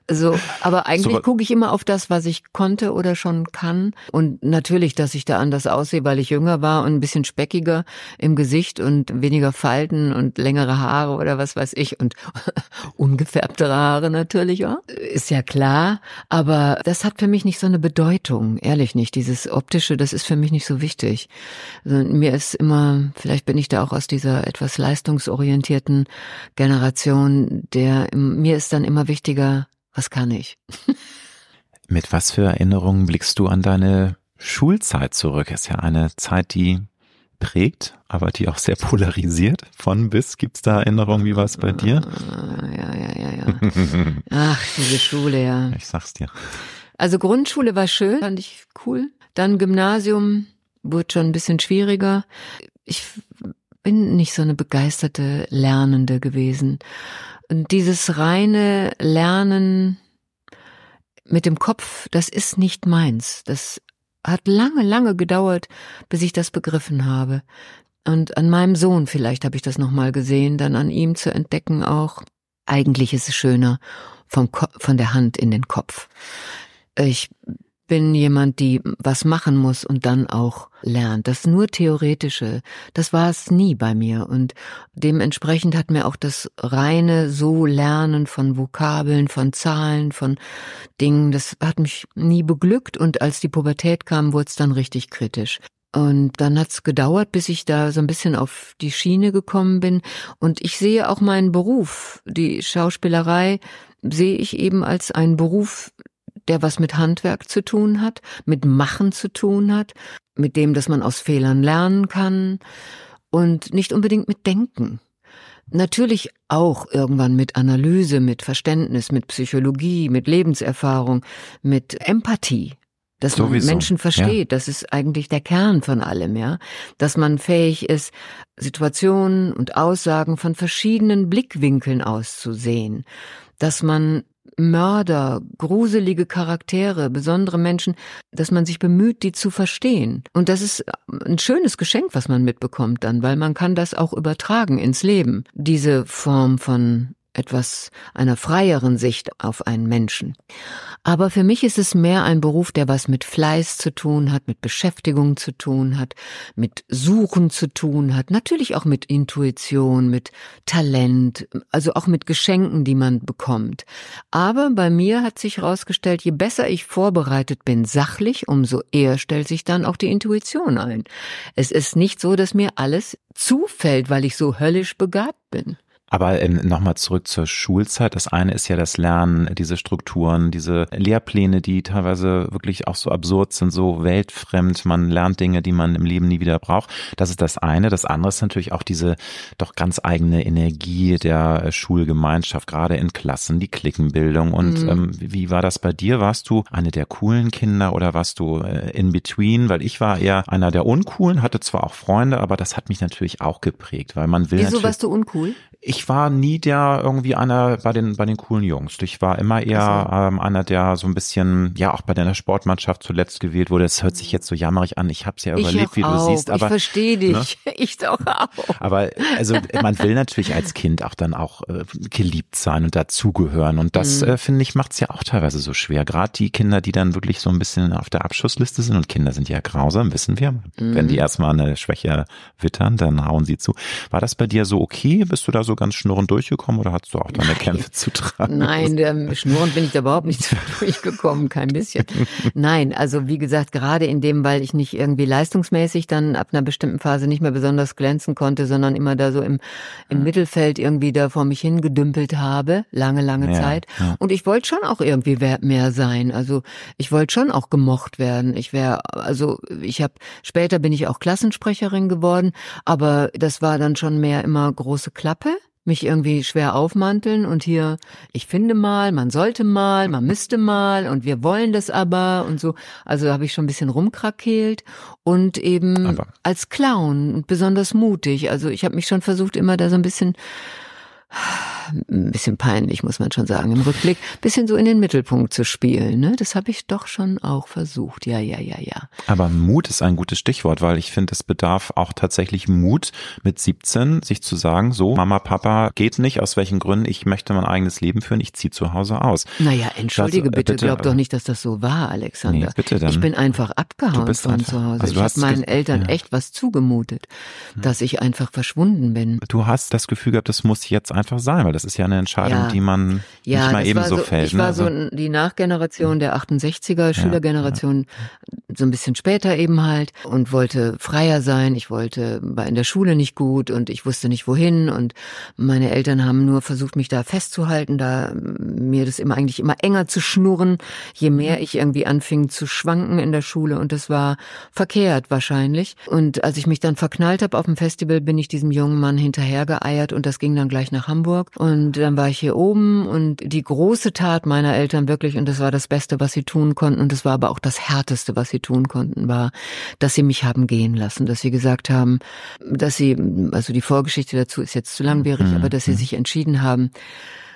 Also, aber eigentlich so, gucke ich immer auf das, was ich konnte oder schon kann. Und natürlich, dass ich da anders aussehe, weil ich jünger war und ein bisschen speckiger im Gesicht und weniger Falten und längere Haare oder was weiß ich und <laughs> ungefärbtere Haare natürlich auch. Ist ja klar. Aber das hat für mich nicht so eine Bedeutung. Ehrlich nicht. Dieses optische, das ist für mich nicht so wichtig. Also, mir ist immer, vielleicht bin ich da auch aus dieser etwas leistungsorientierten Generation, der mir ist dann immer wichtiger, was kann ich? <laughs> Mit was für Erinnerungen blickst du an deine Schulzeit zurück? Ist ja eine Zeit, die prägt, aber die auch sehr polarisiert. Von bis gibt's da Erinnerungen? Wie war es bei dir? Ja, ja, ja, ja. Ach, diese Schule, ja. Ich sag's dir. Also Grundschule war schön, fand ich cool. Dann Gymnasium wurde schon ein bisschen schwieriger. Ich bin nicht so eine begeisterte Lernende gewesen. Und dieses reine Lernen mit dem Kopf, das ist nicht meins. Das hat lange, lange gedauert, bis ich das begriffen habe. Und an meinem Sohn vielleicht habe ich das nochmal gesehen, dann an ihm zu entdecken auch. Eigentlich ist es schöner vom von der Hand in den Kopf. Ich bin jemand, die was machen muss und dann auch lernt. Das nur theoretische, das war es nie bei mir und dementsprechend hat mir auch das reine so Lernen von Vokabeln, von Zahlen, von Dingen, das hat mich nie beglückt und als die Pubertät kam, wurde es dann richtig kritisch. Und dann hat's gedauert, bis ich da so ein bisschen auf die Schiene gekommen bin. Und ich sehe auch meinen Beruf, die Schauspielerei, sehe ich eben als einen Beruf, der was mit Handwerk zu tun hat, mit Machen zu tun hat, mit dem, dass man aus Fehlern lernen kann und nicht unbedingt mit Denken. Natürlich auch irgendwann mit Analyse, mit Verständnis, mit Psychologie, mit Lebenserfahrung, mit Empathie. Dass Sowieso. man Menschen versteht, ja. das ist eigentlich der Kern von allem, ja. Dass man fähig ist, Situationen und Aussagen von verschiedenen Blickwinkeln auszusehen. Dass man Mörder, gruselige Charaktere, besondere Menschen, dass man sich bemüht, die zu verstehen. Und das ist ein schönes Geschenk, was man mitbekommt dann, weil man kann das auch übertragen ins Leben. Diese Form von etwas einer freieren Sicht auf einen Menschen. Aber für mich ist es mehr ein Beruf, der was mit Fleiß zu tun hat, mit Beschäftigung zu tun hat, mit Suchen zu tun hat, natürlich auch mit Intuition, mit Talent, also auch mit Geschenken, die man bekommt. Aber bei mir hat sich herausgestellt, je besser ich vorbereitet bin, sachlich, umso eher stellt sich dann auch die Intuition ein. Es ist nicht so, dass mir alles zufällt, weil ich so höllisch begabt bin. Aber ähm, nochmal zurück zur Schulzeit. Das eine ist ja das Lernen, diese Strukturen, diese Lehrpläne, die teilweise wirklich auch so absurd sind, so weltfremd. Man lernt Dinge, die man im Leben nie wieder braucht. Das ist das eine. Das andere ist natürlich auch diese doch ganz eigene Energie der Schulgemeinschaft, gerade in Klassen, die Klickenbildung. Und mhm. ähm, wie war das bei dir? Warst du eine der coolen Kinder oder warst du äh, in between? Weil ich war eher einer der uncoolen, hatte zwar auch Freunde, aber das hat mich natürlich auch geprägt, weil man will. Wieso warst du uncool? Ich war nie der irgendwie einer bei den bei den coolen Jungs. Ich war immer eher also. ähm, einer, der so ein bisschen ja auch bei deiner Sportmannschaft zuletzt gewählt wurde. Das hört sich jetzt so jammerig an. Ich habe es ja überlegt, wie auch. du siehst, aber ich verstehe dich. Ne? <laughs> Ich doch auch. Aber also <laughs> man will natürlich als Kind auch dann auch äh, geliebt sein und dazugehören und das mhm. äh, finde ich macht es ja auch teilweise so schwer. Gerade die Kinder, die dann wirklich so ein bisschen auf der Abschussliste sind und Kinder sind ja grausam, wissen wir. Mhm. Wenn die erstmal eine Schwäche wittern, dann hauen sie zu. War das bei dir so okay? Bist du da so ganz schnurrend durchgekommen oder hast du auch deine Nein. Kämpfe zu tragen? Nein, der, schnurrend bin ich da überhaupt nicht <laughs> durchgekommen, kein bisschen. Nein, also wie gesagt, gerade in dem, weil ich nicht irgendwie leistungsmäßig dann ab einer bestimmten Phase nicht mehr besonders glänzen konnte, sondern immer da so im, im ja. Mittelfeld irgendwie da vor mich hingedümpelt habe, lange, lange ja, Zeit. Ja. Und ich wollte schon auch irgendwie mehr sein. Also ich wollte schon auch gemocht werden. Ich wäre, also ich habe, später bin ich auch Klassensprecherin geworden, aber das war dann schon mehr immer große Klappe mich irgendwie schwer aufmanteln und hier, ich finde mal, man sollte mal, man müsste mal und wir wollen das aber und so. Also habe ich schon ein bisschen rumkrakeelt und eben aber. als Clown besonders mutig. Also ich habe mich schon versucht, immer da so ein bisschen ein bisschen peinlich, muss man schon sagen, im Rückblick, bisschen so in den Mittelpunkt zu spielen. Ne? Das habe ich doch schon auch versucht. Ja, ja, ja, ja. Aber Mut ist ein gutes Stichwort, weil ich finde, es bedarf auch tatsächlich Mut mit 17, sich zu sagen, so, Mama, Papa, geht nicht, aus welchen Gründen, ich möchte mein eigenes Leben führen, ich ziehe zu Hause aus. Naja, entschuldige das, äh, bitte, bitte, glaub doch nicht, dass das so war, Alexander. Nee, bitte dann. Ich bin einfach abgehauen von einfach, zu Hause. Also ich habe meinen Eltern ja. echt was zugemutet, dass ich einfach verschwunden bin. Du hast das Gefühl gehabt, das muss jetzt einfach sein, weil das ist ja eine Entscheidung, ja. die man ja, nicht mal ebenso so, fällt. Ich ne? war so also die Nachgeneration der 68er, Schülergeneration, so ein bisschen später eben halt und wollte freier sein. Ich wollte, war in der Schule nicht gut und ich wusste nicht wohin und meine Eltern haben nur versucht, mich da festzuhalten, da mir das immer eigentlich immer enger zu schnurren, je mehr ich irgendwie anfing zu schwanken in der Schule und das war verkehrt wahrscheinlich. Und als ich mich dann verknallt habe auf dem Festival, bin ich diesem jungen Mann hinterhergeeiert und das ging dann gleich nach Hamburg und dann war ich hier oben und die große Tat meiner Eltern wirklich und das war das Beste, was sie tun konnten und das war aber auch das härteste, was sie tun konnten, war, dass sie mich haben gehen lassen, dass sie gesagt haben, dass sie, also die Vorgeschichte dazu ist jetzt zu langwierig, mhm. aber dass sie mhm. sich entschieden haben,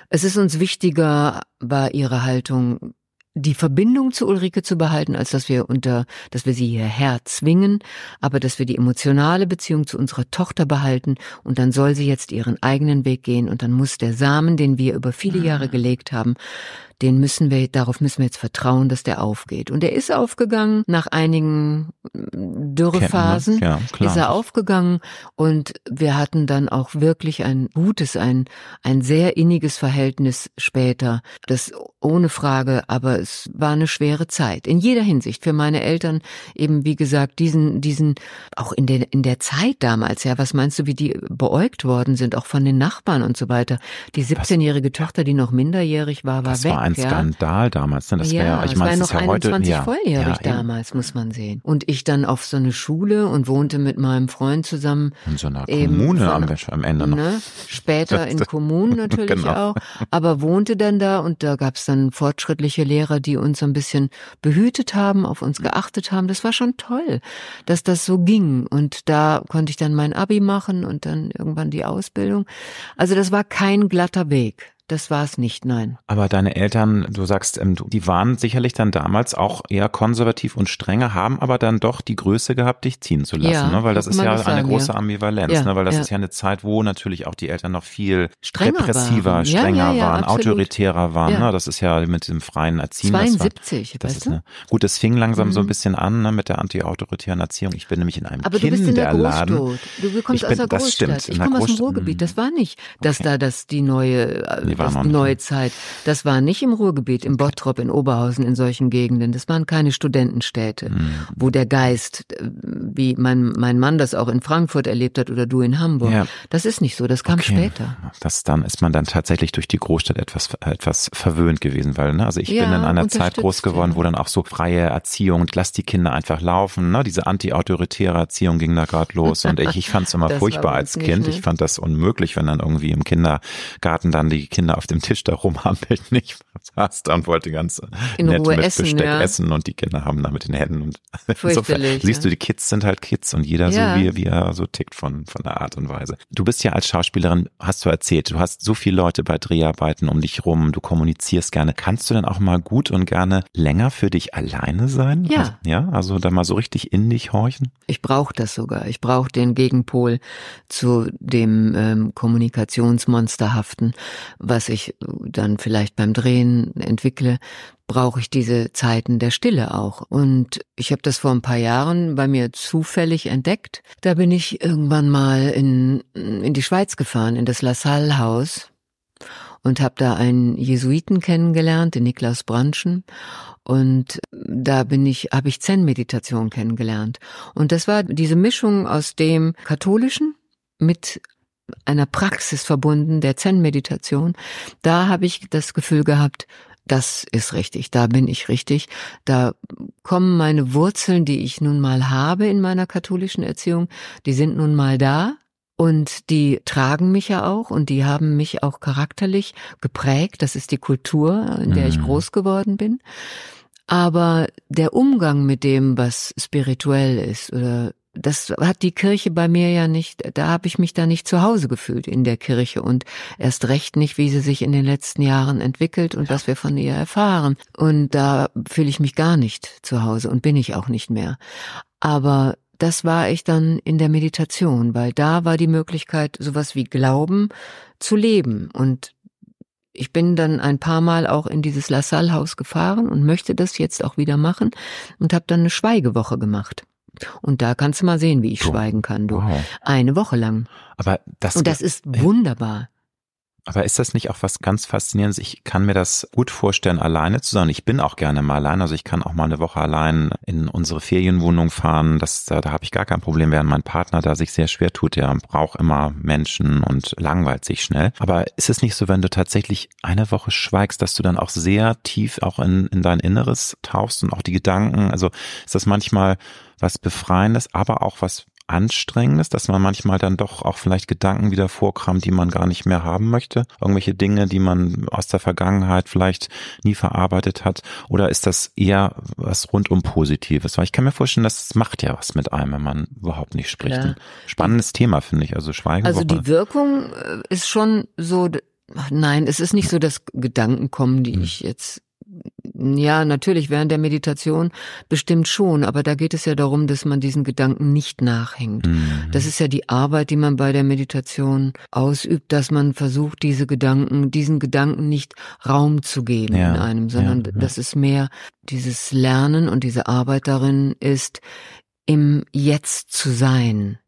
es ist uns wichtiger, war ihre Haltung, die Verbindung zu Ulrike zu behalten, als dass wir unter, dass wir sie hierher zwingen, aber dass wir die emotionale Beziehung zu unserer Tochter behalten und dann soll sie jetzt ihren eigenen Weg gehen und dann muss der Samen, den wir über viele Jahre gelegt haben, den müssen wir, darauf müssen wir jetzt vertrauen, dass der aufgeht. Und er ist aufgegangen. Nach einigen mm, Dürrephasen ja, ist er aufgegangen und wir hatten dann auch wirklich ein gutes, ein, ein sehr inniges Verhältnis später. Das ohne Frage, aber es war eine schwere Zeit. In jeder Hinsicht. Für meine Eltern eben, wie gesagt, diesen, diesen, auch in der, in der Zeit damals, ja, was meinst du, wie die beäugt worden sind, auch von den Nachbarn und so weiter. Die 17-jährige Tochter, die noch minderjährig war, war weg ein Skandal damals. Ne? Das ja, wär, ich meine, es war ja noch 21 ja, volljährig ja, damals, muss man sehen. Und ich dann auf so eine Schule und wohnte mit meinem Freund zusammen. In so einer Kommune von, am, am, Ende noch. Ne? Später in <laughs> Kommunen natürlich genau. auch. Aber wohnte dann da und da gab es dann fortschrittliche Lehrer, die uns so ein bisschen behütet haben, auf uns geachtet haben. Das war schon toll, dass das so ging. Und da konnte ich dann mein Abi machen und dann irgendwann die Ausbildung. Also das war kein glatter Weg. Das war es nicht, nein. Aber deine Eltern, du sagst, ähm, die waren sicherlich dann damals auch eher konservativ und strenger, haben aber dann doch die Größe gehabt, dich ziehen zu lassen, ja, ne? weil das ist ja eine große ja. Ambivalenz, ja, ne? weil das ist ja eine Zeit, wo natürlich auch die Eltern noch viel strenger repressiver, waren. strenger waren, autoritärer waren. Ne? Das ist ja mit dem freien Erziehen. 72, das, war, das ist eine, gut, das fing langsam mhm. so ein mhm. bisschen an ne? mit der anti-autoritären Erziehung. Ich bin nämlich in einem aber Kinderladen. Du bist in der Großstadt. Du kommst aus der Großstadt. Das stimmt. Ich komme aus dem Ruhrgebiet. Das war nicht, dass okay. da das die neue äh, die das neue Zeit. Das war nicht im Ruhrgebiet, im Bottrop, in Oberhausen, in solchen Gegenden. Das waren keine Studentenstädte, mhm. wo der Geist, äh, wie mein, mein Mann das auch in Frankfurt erlebt hat oder du in Hamburg. Ja. Das ist nicht so, das kam okay. später. Das dann ist man dann tatsächlich durch die Großstadt etwas, etwas verwöhnt gewesen, weil, ne, also ich ja, bin in einer Zeit groß geworden, wo dann auch so freie Erziehung, lass die Kinder einfach laufen, ne, diese anti-autoritäre Erziehung ging da gerade los und ich, ich fand es immer <laughs> furchtbar als Kind. Nicht, ne? Ich fand das unmöglich, wenn dann irgendwie im Kindergarten dann die Kinder Kinder auf dem Tisch da rumhampelt, <laughs> nicht saß da und wollte ganz In nett Ruhe mit essen, Besteck ja. essen und die Kinder haben da mit den Händen und <laughs> insofern siehst du, die Kids sind halt Kids und jeder Ja. so wie, wie er so tickt von, von der Art und Weise. Du bist ja als Schauspielerin, hast du erzählt, du hast so viele Leute bei Dreharbeiten um dich rum, du kommunizierst gerne. Kannst du denn auch mal gut und gerne länger für dich alleine sein? Ja. Also, ja, also da mal so richtig in dich horchen? Ich brauche das sogar. Ich brauche den Gegenpol zu dem ähm, Kommunikationsmonsterhaften, was ich dann vielleicht beim Drehen entwickle, brauche ich diese Zeiten der Stille auch. Und ich habe das vor ein paar Jahren bei mir zufällig entdeckt. Da bin ich irgendwann mal in, in die Schweiz gefahren, in das La Salle Haus und habe da einen Jesuiten kennengelernt, den Niklas Branschen. Und da bin ich, habe ich Zen-Meditation kennengelernt. Und das war diese Mischung aus dem Katholischen mit einer Praxis verbunden, der Zen-Meditation. Da habe ich das Gefühl gehabt, das ist richtig, da bin ich richtig. Da kommen meine Wurzeln, die ich nun mal habe in meiner katholischen Erziehung, die sind nun mal da. Und die tragen mich ja auch und die haben mich auch charakterlich geprägt. Das ist die Kultur, in der ich Mhm. groß geworden bin. Aber der Umgang mit dem, was spirituell ist, oder das hat die Kirche bei mir ja nicht, da habe ich mich da nicht zu Hause gefühlt in der Kirche und erst recht nicht, wie sie sich in den letzten Jahren entwickelt und was wir von ihr erfahren. Und da fühle ich mich gar nicht zu Hause und bin ich auch nicht mehr. Aber das war ich dann in der Meditation, weil da war die Möglichkeit, sowas wie Glauben zu leben. Und ich bin dann ein paar Mal auch in dieses La Salle Haus gefahren und möchte das jetzt auch wieder machen und habe dann eine Schweigewoche gemacht. Und da kannst du mal sehen, wie ich Du. schweigen kann, du. Wow. Eine Woche lang. Aber das, Und das ist wunderbar. Aber ist das nicht auch was ganz Faszinierendes? Ich kann mir das gut vorstellen, alleine zu sein. Ich bin auch gerne mal allein. Also ich kann auch mal eine Woche allein in unsere Ferienwohnung fahren. Das, da, da habe ich gar kein Problem, während mein Partner da sich sehr schwer tut. Der braucht immer Menschen und langweilt sich schnell. Aber ist es nicht so, wenn du tatsächlich eine Woche schweigst, dass du dann auch sehr tief auch in, in dein Inneres tauchst und auch die Gedanken? Also ist das manchmal was Befreiendes, aber auch was Anstrengendes, dass man manchmal dann doch auch vielleicht Gedanken wieder vorkramt, die man gar nicht mehr haben möchte? Irgendwelche Dinge, die man aus der Vergangenheit vielleicht nie verarbeitet hat? Oder ist das eher was rundum Positives? Weil ich kann mir vorstellen, das macht ja was mit einem, wenn man überhaupt nicht spricht. Klar. Ein spannendes Thema, finde ich. Also Schweigewoche. Also die Wirkung äh, ist schon so, nein, es ist nicht so, dass Gedanken kommen, die Hm. ich jetzt, ja, natürlich während der Meditation bestimmt schon, aber da geht es ja darum, dass man diesen Gedanken nicht nachhängt. Mhm. Das ist ja die Arbeit, die man bei der Meditation ausübt, dass man versucht, diese Gedanken, diesen Gedanken nicht Raum zu geben Ja, in einem, sondern ja, ja. dass es mehr dieses Lernen und diese Arbeit darin ist, im Jetzt zu sein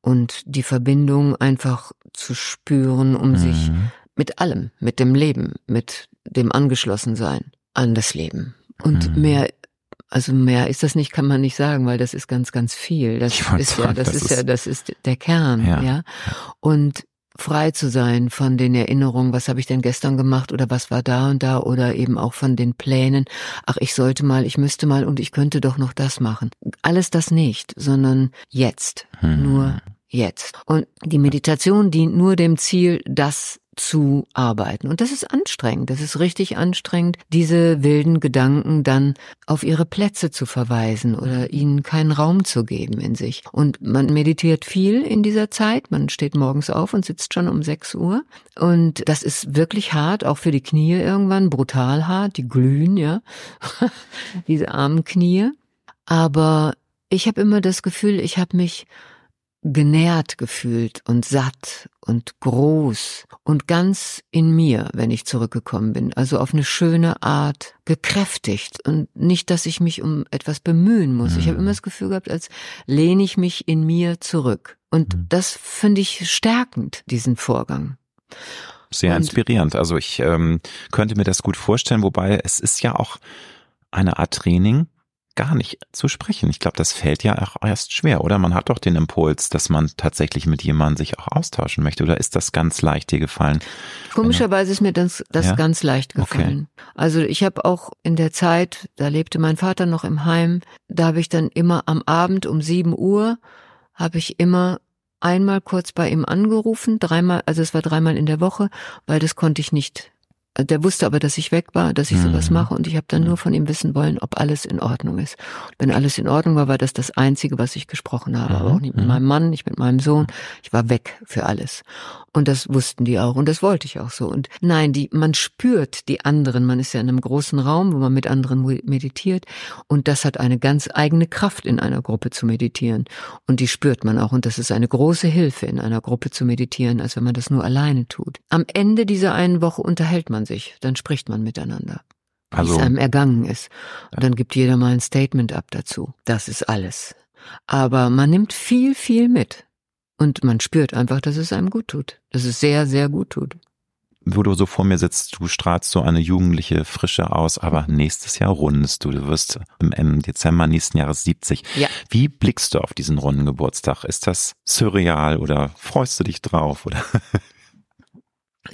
und die Verbindung einfach zu spüren, um sich Mhm. mit allem, mit dem Leben, mit dem Angeschlossensein an das Leben. Und Mhm. mehr, also mehr ist das nicht, kann man nicht sagen, weil das ist ganz, ganz viel. Das ist ja, das, das ist ja, ist- das ist der Kern, Ja. ja. Und frei zu sein von den Erinnerungen, was habe ich denn gestern gemacht oder was war da und da oder eben auch von den Plänen, ach, ich sollte mal, ich müsste mal und ich könnte doch noch das machen. Alles das nicht, sondern jetzt, Mhm. nur jetzt. Und die Meditation dient nur dem Ziel, das zu arbeiten. Und das ist anstrengend. Das ist richtig anstrengend, diese wilden Gedanken dann auf ihre Plätze zu verweisen oder ihnen keinen Raum zu geben in sich. Und man meditiert viel in dieser Zeit. Man steht morgens auf und sitzt schon um 6 Uhr. Und das ist wirklich hart, auch für die Knie irgendwann, brutal hart. Die glühen, ja. <laughs> Diese armen Knie. Aber ich habe immer das Gefühl, ich habe mich genährt gefühlt und satt und groß und ganz in mir, wenn ich zurückgekommen bin. Also auf eine schöne Art gekräftigt und nicht, dass ich mich um etwas bemühen muss. Ich habe Mhm. immer das Gefühl gehabt, als lehne ich mich in mir zurück. Und Mhm. das finde ich stärkend, diesen Vorgang. Sehr inspirierend. Also ich ähm, könnte mir das gut vorstellen, wobei es ist ja auch eine Art Training, gar nicht zu sprechen. Ich glaube, das fällt ja auch erst schwer, oder? Man hat doch den Impuls, dass man tatsächlich mit jemandem sich auch austauschen möchte, oder ist das ganz leicht dir gefallen? Komischerweise ist mir das, das Ja? ganz leicht Okay. gefallen. Also ich habe auch in der Zeit, da lebte mein Vater noch im Heim, da habe ich dann immer am Abend um sieben Uhr, habe ich immer einmal kurz bei ihm angerufen, dreimal, also es war dreimal in der Woche, weil das konnte ich nicht der wusste aber, dass ich weg war, dass ich sowas mhm. mache und ich habe dann nur von ihm wissen wollen, ob alles in Ordnung ist. Wenn alles in Ordnung war, war das das Einzige, was ich gesprochen habe. Aber auch nicht mit mhm. meinem Mann, nicht mit meinem Sohn. Ich war weg für alles. Und das wussten die auch und das wollte ich auch so. Und nein, die, man spürt die anderen. Man ist ja in einem großen Raum, wo man mit anderen meditiert und das hat eine ganz eigene Kraft, in einer Gruppe zu meditieren. Und die spürt man auch und das ist eine große Hilfe, in einer Gruppe zu meditieren, als wenn man das nur alleine tut. Am Ende dieser einen Woche unterhält man sich, dann spricht man miteinander. Also, wie es einem ergangen ist. Und dann gibt jeder mal ein Statement ab dazu. Das ist alles. Aber man nimmt viel, viel mit. Und man spürt einfach, dass es einem gut tut. Dass es sehr, sehr gut tut. Wo du so vor mir sitzt, du strahlst so eine jugendliche Frische aus, aber nächstes Jahr rundest du. Du wirst im Dezember nächsten Jahres 70. Ja. Wie blickst du auf diesen runden Geburtstag? Ist das surreal oder freust du dich drauf oder? <laughs>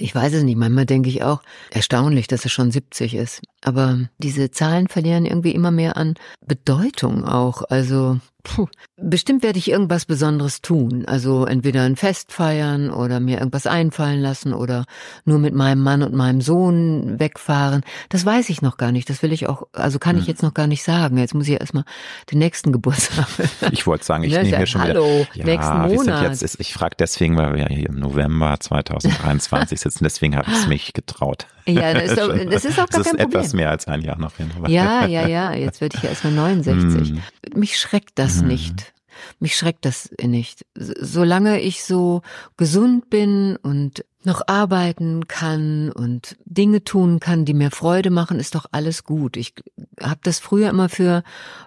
Ich weiß es nicht. Manchmal denke ich auch, erstaunlich, dass er schon 70 ist. Aber diese Zahlen verlieren irgendwie immer mehr an Bedeutung auch. Also Puh. Bestimmt werde ich irgendwas Besonderes tun. Also entweder ein Fest feiern oder mir irgendwas einfallen lassen oder nur mit meinem Mann und meinem Sohn wegfahren. Das weiß ich noch gar nicht. Das will ich auch, also kann hm. ich jetzt noch gar nicht sagen. Jetzt muss ich erstmal den nächsten <laughs> Geburtstag. Ich wollte sagen, ich ja, nehme hier schon Hallo, wieder. nächsten Monat. Jetzt, ist, ich frage deswegen, weil wir ja hier im November <laughs> 2023 sitzen. Deswegen habe ich es mich getraut. Ja, das ist, <laughs> doch, das ist auch gar das kein ist Problem. etwas mehr als ein Jahr noch hin. Ja, <laughs> ja, ja. Jetzt werde ich ja erstmal 69. Hm. Mich schreckt das hm. nicht. Mich schreckt das nicht. Solange ich so gesund bin und noch arbeiten kann und Dinge tun kann, die mir Freude machen, ist doch alles gut. Ich habe das früher immer für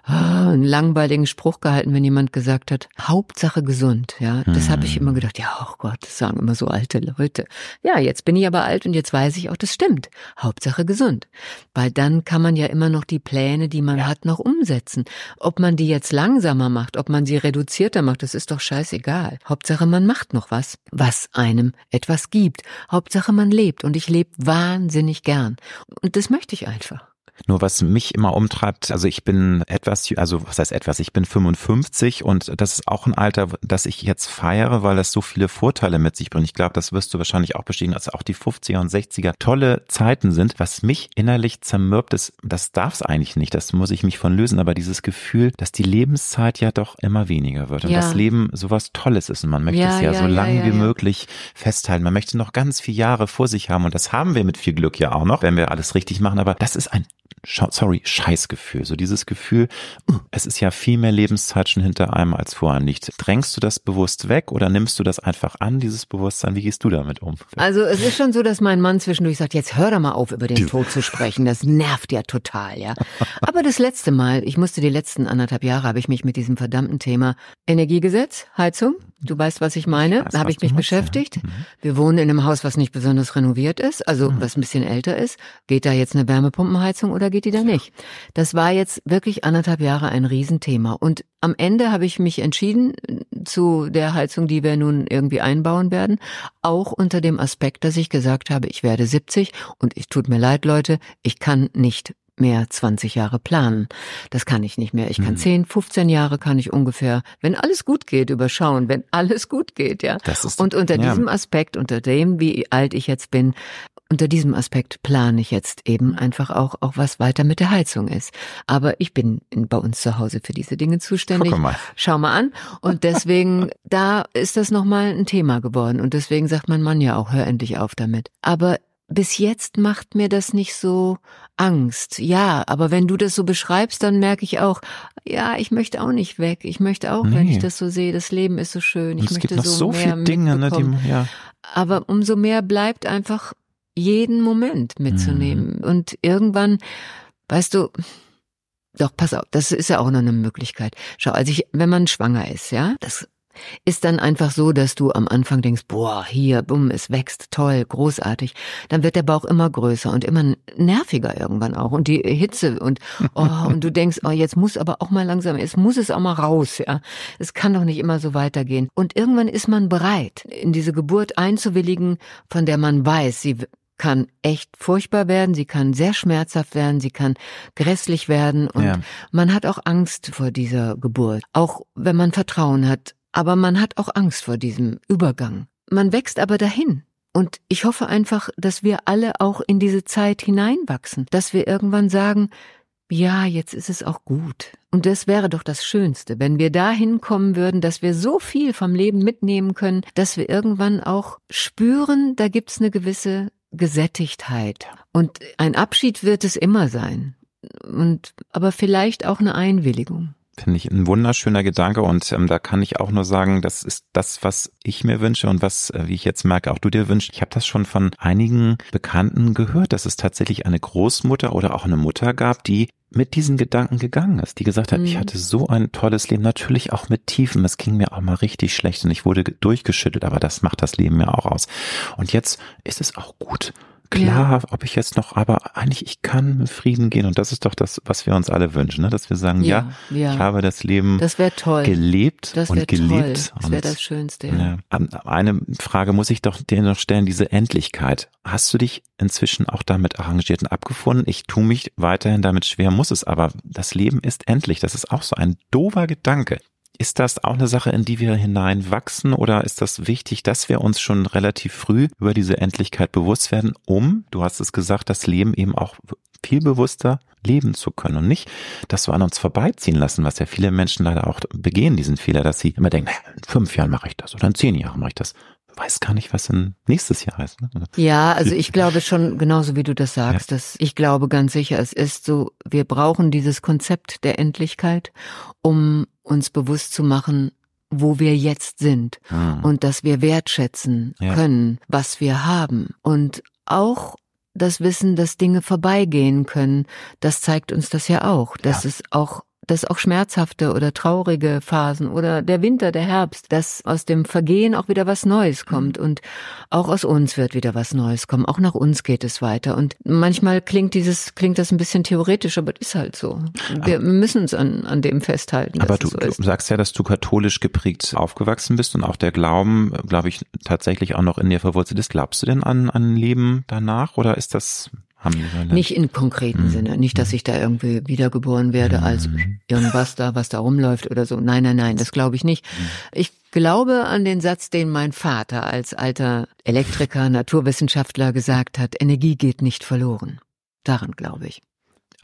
oh, einen langweiligen Spruch gehalten, wenn jemand gesagt hat, Hauptsache gesund. Ja, das hm. habe ich immer gedacht. Ja, oh Gott, das sagen immer so alte Leute. Ja, jetzt bin ich aber alt und jetzt weiß ich auch, das stimmt. Hauptsache gesund, weil dann kann man ja immer noch die Pläne, die man ja. hat, noch umsetzen. Ob man die jetzt langsamer macht, ob man sie reduzierter macht, das ist doch scheißegal. Hauptsache man macht noch was, was einem etwas gibt gibt. Hauptsache man lebt und ich lebe wahnsinnig gern. Und das möchte ich einfach. Nur was mich immer umtreibt, also ich bin etwas, also was heißt etwas, ich bin 55 und das ist auch ein Alter, das ich jetzt feiere, weil das so viele Vorteile mit sich bringt. Ich glaube, das wirst du wahrscheinlich auch bestätigen, dass auch die 50er und 60er tolle Zeiten sind. Was mich innerlich zermürbt ist, das darf es eigentlich nicht, das muss ich mich von lösen, aber dieses Gefühl, dass die Lebenszeit ja doch immer weniger wird und ja. das Leben sowas Tolles ist und man möchte ja, es ja, ja so lange wie möglich festhalten. Man möchte noch ganz viele Jahre vor sich haben und das haben wir mit viel Glück ja auch noch, wenn wir alles richtig machen, aber das ist ein sorry, Scheißgefühl. So dieses Gefühl, es ist ja viel mehr Lebenszeit schon hinter einem als vor einem liegt. Drängst du das bewusst weg oder nimmst du das einfach an, dieses Bewusstsein? Wie gehst du damit um? Also es ist schon so, dass mein Mann zwischendurch sagt, jetzt hör doch mal auf, über den. Tod zu sprechen. Das nervt ja total, ja. Aber das letzte Mal, ich musste die letzten anderthalb Jahre, habe ich mich mit diesem verdammten Thema Energiegesetz, Heizung, Du weißt, was ich meine. da habe ich mich machst, beschäftigt. Ja. Mhm. Wir wohnen in einem Haus, was nicht besonders renoviert ist, also mhm. was ein bisschen älter ist. Geht da jetzt eine Wärmepumpenheizung oder geht die da nicht? Das war jetzt wirklich anderthalb Jahre ein Riesenthema. Und am Ende habe ich mich entschieden zu der Heizung, die wir nun irgendwie einbauen werden, auch unter dem Aspekt, dass ich gesagt habe, ich werde 70 und ich tut mir leid, Leute, ich kann nicht mehr 20 Jahre planen. Das kann ich nicht mehr. Ich kann mhm. 10, 15 Jahre kann ich ungefähr, wenn alles gut geht, überschauen, wenn alles gut geht, ja. Das ist, Und unter ja. diesem Aspekt, unter dem, wie alt ich jetzt bin, unter diesem Aspekt plane ich jetzt eben einfach auch, auch was weiter mit der Heizung ist. Aber ich bin in, bei uns zu Hause für diese Dinge zuständig. Guck mal. Schau mal an. Und deswegen, <laughs> da ist das nochmal ein Thema geworden. Und deswegen sagt mein Mann ja auch, hör endlich auf damit. Aber bis jetzt macht mir das nicht so Angst. Ja, aber wenn du das so beschreibst, dann merke ich auch, ja, ich möchte auch nicht weg. Ich möchte auch, nee. wenn ich das so sehe, das Leben ist so schön. Ich es möchte gibt noch so, so viele Dinge, ne, die, ja. Aber umso mehr bleibt einfach jeden Moment mitzunehmen. Mhm. Und irgendwann, weißt du, doch, pass auf, das ist ja auch noch eine Möglichkeit. Schau, als ich, wenn man schwanger ist, ja, das ist dann einfach so, dass du am Anfang denkst, boah, hier, bumm, es wächst, toll, großartig. Dann wird der Bauch immer größer und immer nerviger irgendwann auch. Und die Hitze und, oh, und du denkst, oh, jetzt muss aber auch mal langsam, es muss es auch mal raus, ja. Es kann doch nicht immer so weitergehen. Und irgendwann ist man bereit, in diese Geburt einzuwilligen, von der man weiß, sie kann echt furchtbar werden, sie kann sehr schmerzhaft werden, sie kann grässlich werden und ja. man hat auch Angst vor dieser Geburt. Auch wenn man Vertrauen hat, aber man hat auch Angst vor diesem Übergang. Man wächst aber dahin. Und ich hoffe einfach, dass wir alle auch in diese Zeit hineinwachsen, dass wir irgendwann sagen, ja, jetzt ist es auch gut. Und das wäre doch das Schönste, wenn wir dahin kommen würden, dass wir so viel vom Leben mitnehmen können, dass wir irgendwann auch spüren, da gibt's eine gewisse Gesättigtheit. Und ein Abschied wird es immer sein. Und, aber vielleicht auch eine Einwilligung. Finde ich ein wunderschöner Gedanke und ähm, da kann ich auch nur sagen, das ist das, was ich mir wünsche und was, äh, wie ich jetzt merke, auch du dir wünschst. Ich habe das schon von einigen Bekannten gehört, dass es tatsächlich eine Großmutter oder auch eine Mutter gab, die mit diesen Gedanken gegangen ist, die gesagt hat, mhm. ich hatte so ein tolles Leben, natürlich auch mit Tiefen, es ging mir auch mal richtig schlecht und ich wurde durchgeschüttelt, aber das macht das Leben ja auch aus. Und jetzt ist es auch gut klar, ja. ob ich jetzt noch, aber eigentlich, ich kann mit Frieden gehen und das ist doch das, was wir uns alle wünschen, ne? dass wir sagen, ja, ja, ich habe das Leben das toll. gelebt das und gelebt. Toll. Das wäre das Schönste. Ja. Eine Frage muss ich doch dir noch stellen, diese Endlichkeit. Hast du dich inzwischen auch damit arrangiert und abgefunden? Ich tue mich weiterhin damit schwer, muss es aber. Das Leben ist endlich. Das ist auch so ein dober Gedanke. Ist das auch eine Sache, in die wir hineinwachsen oder ist das wichtig, dass wir uns schon relativ früh über diese Endlichkeit bewusst werden, um, du hast es gesagt, das Leben eben auch viel bewusster leben zu können und nicht, dass wir an uns vorbeiziehen lassen, was ja viele Menschen leider auch begehen, diesen Fehler, dass sie immer denken, in fünf Jahren mache ich das oder in zehn Jahren mache ich das weiß gar nicht, was in nächstes Jahr heißt. Ne? Ja, also ich glaube schon, genauso wie du das sagst, ja. dass ich glaube ganz sicher, es ist so, wir brauchen dieses Konzept der Endlichkeit, um uns bewusst zu machen, wo wir jetzt sind hm. und dass wir wertschätzen ja. können, was wir haben und auch das Wissen, dass Dinge vorbeigehen können, das zeigt uns das ja auch, dass ja. es auch dass auch schmerzhafte oder traurige Phasen oder der Winter, der Herbst, dass aus dem Vergehen auch wieder was Neues kommt und auch aus uns wird wieder was Neues kommen. Auch nach uns geht es weiter. Und manchmal klingt dieses, klingt das ein bisschen theoretisch, aber es ist halt so. Wir müssen uns an, an dem festhalten. Aber du, so du sagst ja, dass du katholisch geprägt aufgewachsen bist und auch der Glauben, glaube ich, tatsächlich auch noch in dir verwurzelt ist. Glaubst du denn an, an Leben danach oder ist das nicht in konkreten mhm. Sinne. Nicht, dass ich da irgendwie wiedergeboren werde als mhm. irgendwas da, was da rumläuft oder so. Nein, nein, nein, das glaube ich nicht. Mhm. Ich glaube an den Satz, den mein Vater als alter Elektriker, Naturwissenschaftler gesagt hat, Energie geht nicht verloren. Daran glaube ich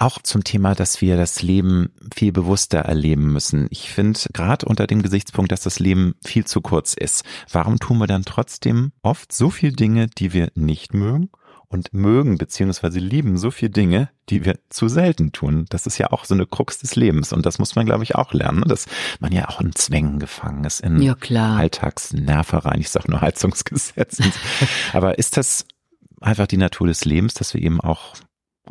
auch zum Thema, dass wir das Leben viel bewusster erleben müssen. Ich finde, gerade unter dem Gesichtspunkt, dass das Leben viel zu kurz ist, warum tun wir dann trotzdem oft so viel Dinge, die wir nicht mögen und mögen beziehungsweise lieben so viele Dinge, die wir zu selten tun. Das ist ja auch so eine Krux des Lebens und das muss man, glaube ich, auch lernen, ne? dass man ja auch in Zwängen gefangen ist, in ja, klar. Alltagsnervereien, ich sage nur Heizungsgesetzen. <laughs> Aber ist das einfach die Natur des Lebens, dass wir eben auch